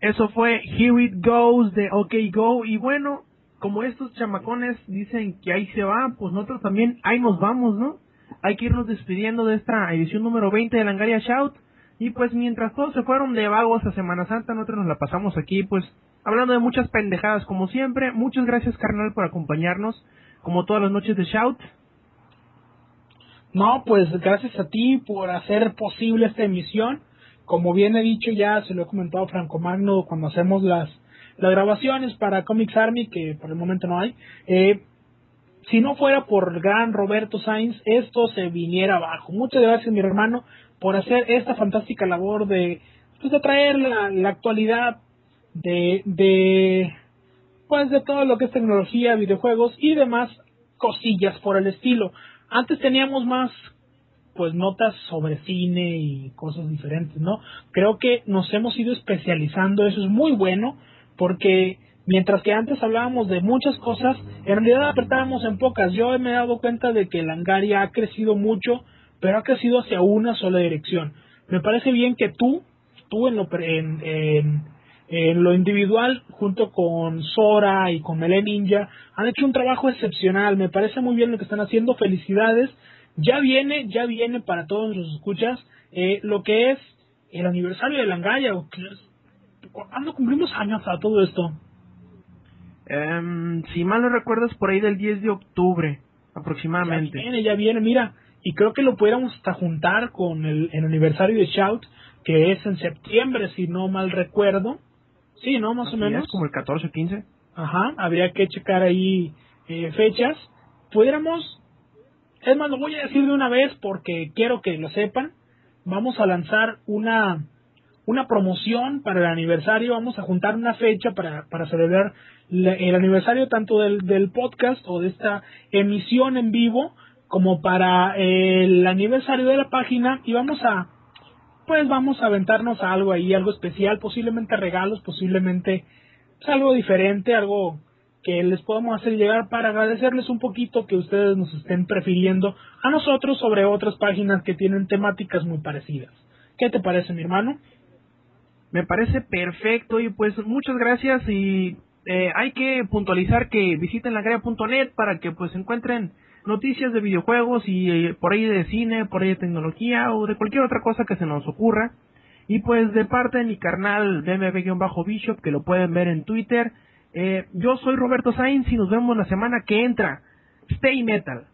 A: Eso fue Here It Goes de OK Go. Y bueno, como estos chamacones dicen que ahí se va, pues nosotros también ahí nos vamos, ¿no? Hay que irnos despidiendo de esta edición número 20 de Langaria Shout. Y pues mientras todos se fueron de vagos a Semana Santa, nosotros nos la pasamos aquí, pues hablando de muchas pendejadas como siempre. Muchas gracias, carnal, por acompañarnos, como todas las noches de Shout.
B: No, pues gracias a ti por hacer posible esta emisión. Como bien he dicho ya, se lo he comentado a Franco Magno cuando hacemos las, las grabaciones para Comics Army, que por el momento no hay. Eh, si no fuera por el gran Roberto Sainz, esto se viniera abajo. Muchas gracias, mi hermano, por hacer esta fantástica labor de, pues, de traer la, la actualidad de, de, pues, de todo lo que es tecnología, videojuegos y demás cosillas por el estilo. Antes teníamos más pues notas sobre cine y cosas diferentes, ¿no? Creo que nos hemos ido especializando, eso es muy bueno, porque mientras que antes hablábamos de muchas cosas, en realidad apretábamos en pocas. Yo me he dado cuenta de que Langaria ha crecido mucho, pero ha crecido hacia una sola dirección. Me parece bien que tú, tú en lo, en, en, en lo individual, junto con Sora y con Melee Ninja, han hecho un trabajo excepcional. Me parece muy bien lo que están haciendo. Felicidades. Ya viene, ya viene para todos los escuchas eh, lo que es el aniversario de Langaya. ¿Cuándo cumplimos años a todo esto?
A: Um, si mal no recuerdas, por ahí del 10 de octubre, aproximadamente.
B: Ya viene, ya viene, mira. Y creo que lo pudiéramos hasta juntar con el, el aniversario de Shout, que es en septiembre, si no mal recuerdo. Sí, ¿no? Más
A: Así
B: o menos.
A: Es como el 14 o 15.
B: Ajá, habría que checar ahí eh, fechas. Pudiéramos, es más, lo voy a decir de una vez porque quiero que lo sepan. Vamos a lanzar una, una promoción para el aniversario. Vamos a juntar una fecha para, para celebrar el aniversario tanto del, del podcast o de esta emisión en vivo como para el aniversario de la página y vamos a pues vamos a aventarnos a algo ahí, algo especial, posiblemente regalos, posiblemente pues, algo diferente, algo que les podamos hacer llegar para agradecerles un poquito que ustedes nos estén prefiriendo a nosotros sobre otras páginas que tienen temáticas muy parecidas. ¿Qué te parece, mi hermano?
A: Me parece perfecto y pues muchas gracias y eh, hay que puntualizar que visiten lagrea.net para que pues encuentren noticias de videojuegos y eh, por ahí de cine, por ahí de tecnología o de cualquier otra cosa que se nos ocurra. Y pues de parte de mi carnal BMB-Bishop que lo pueden ver en Twitter, eh, yo soy Roberto Sainz y nos vemos la semana que entra. Stay Metal.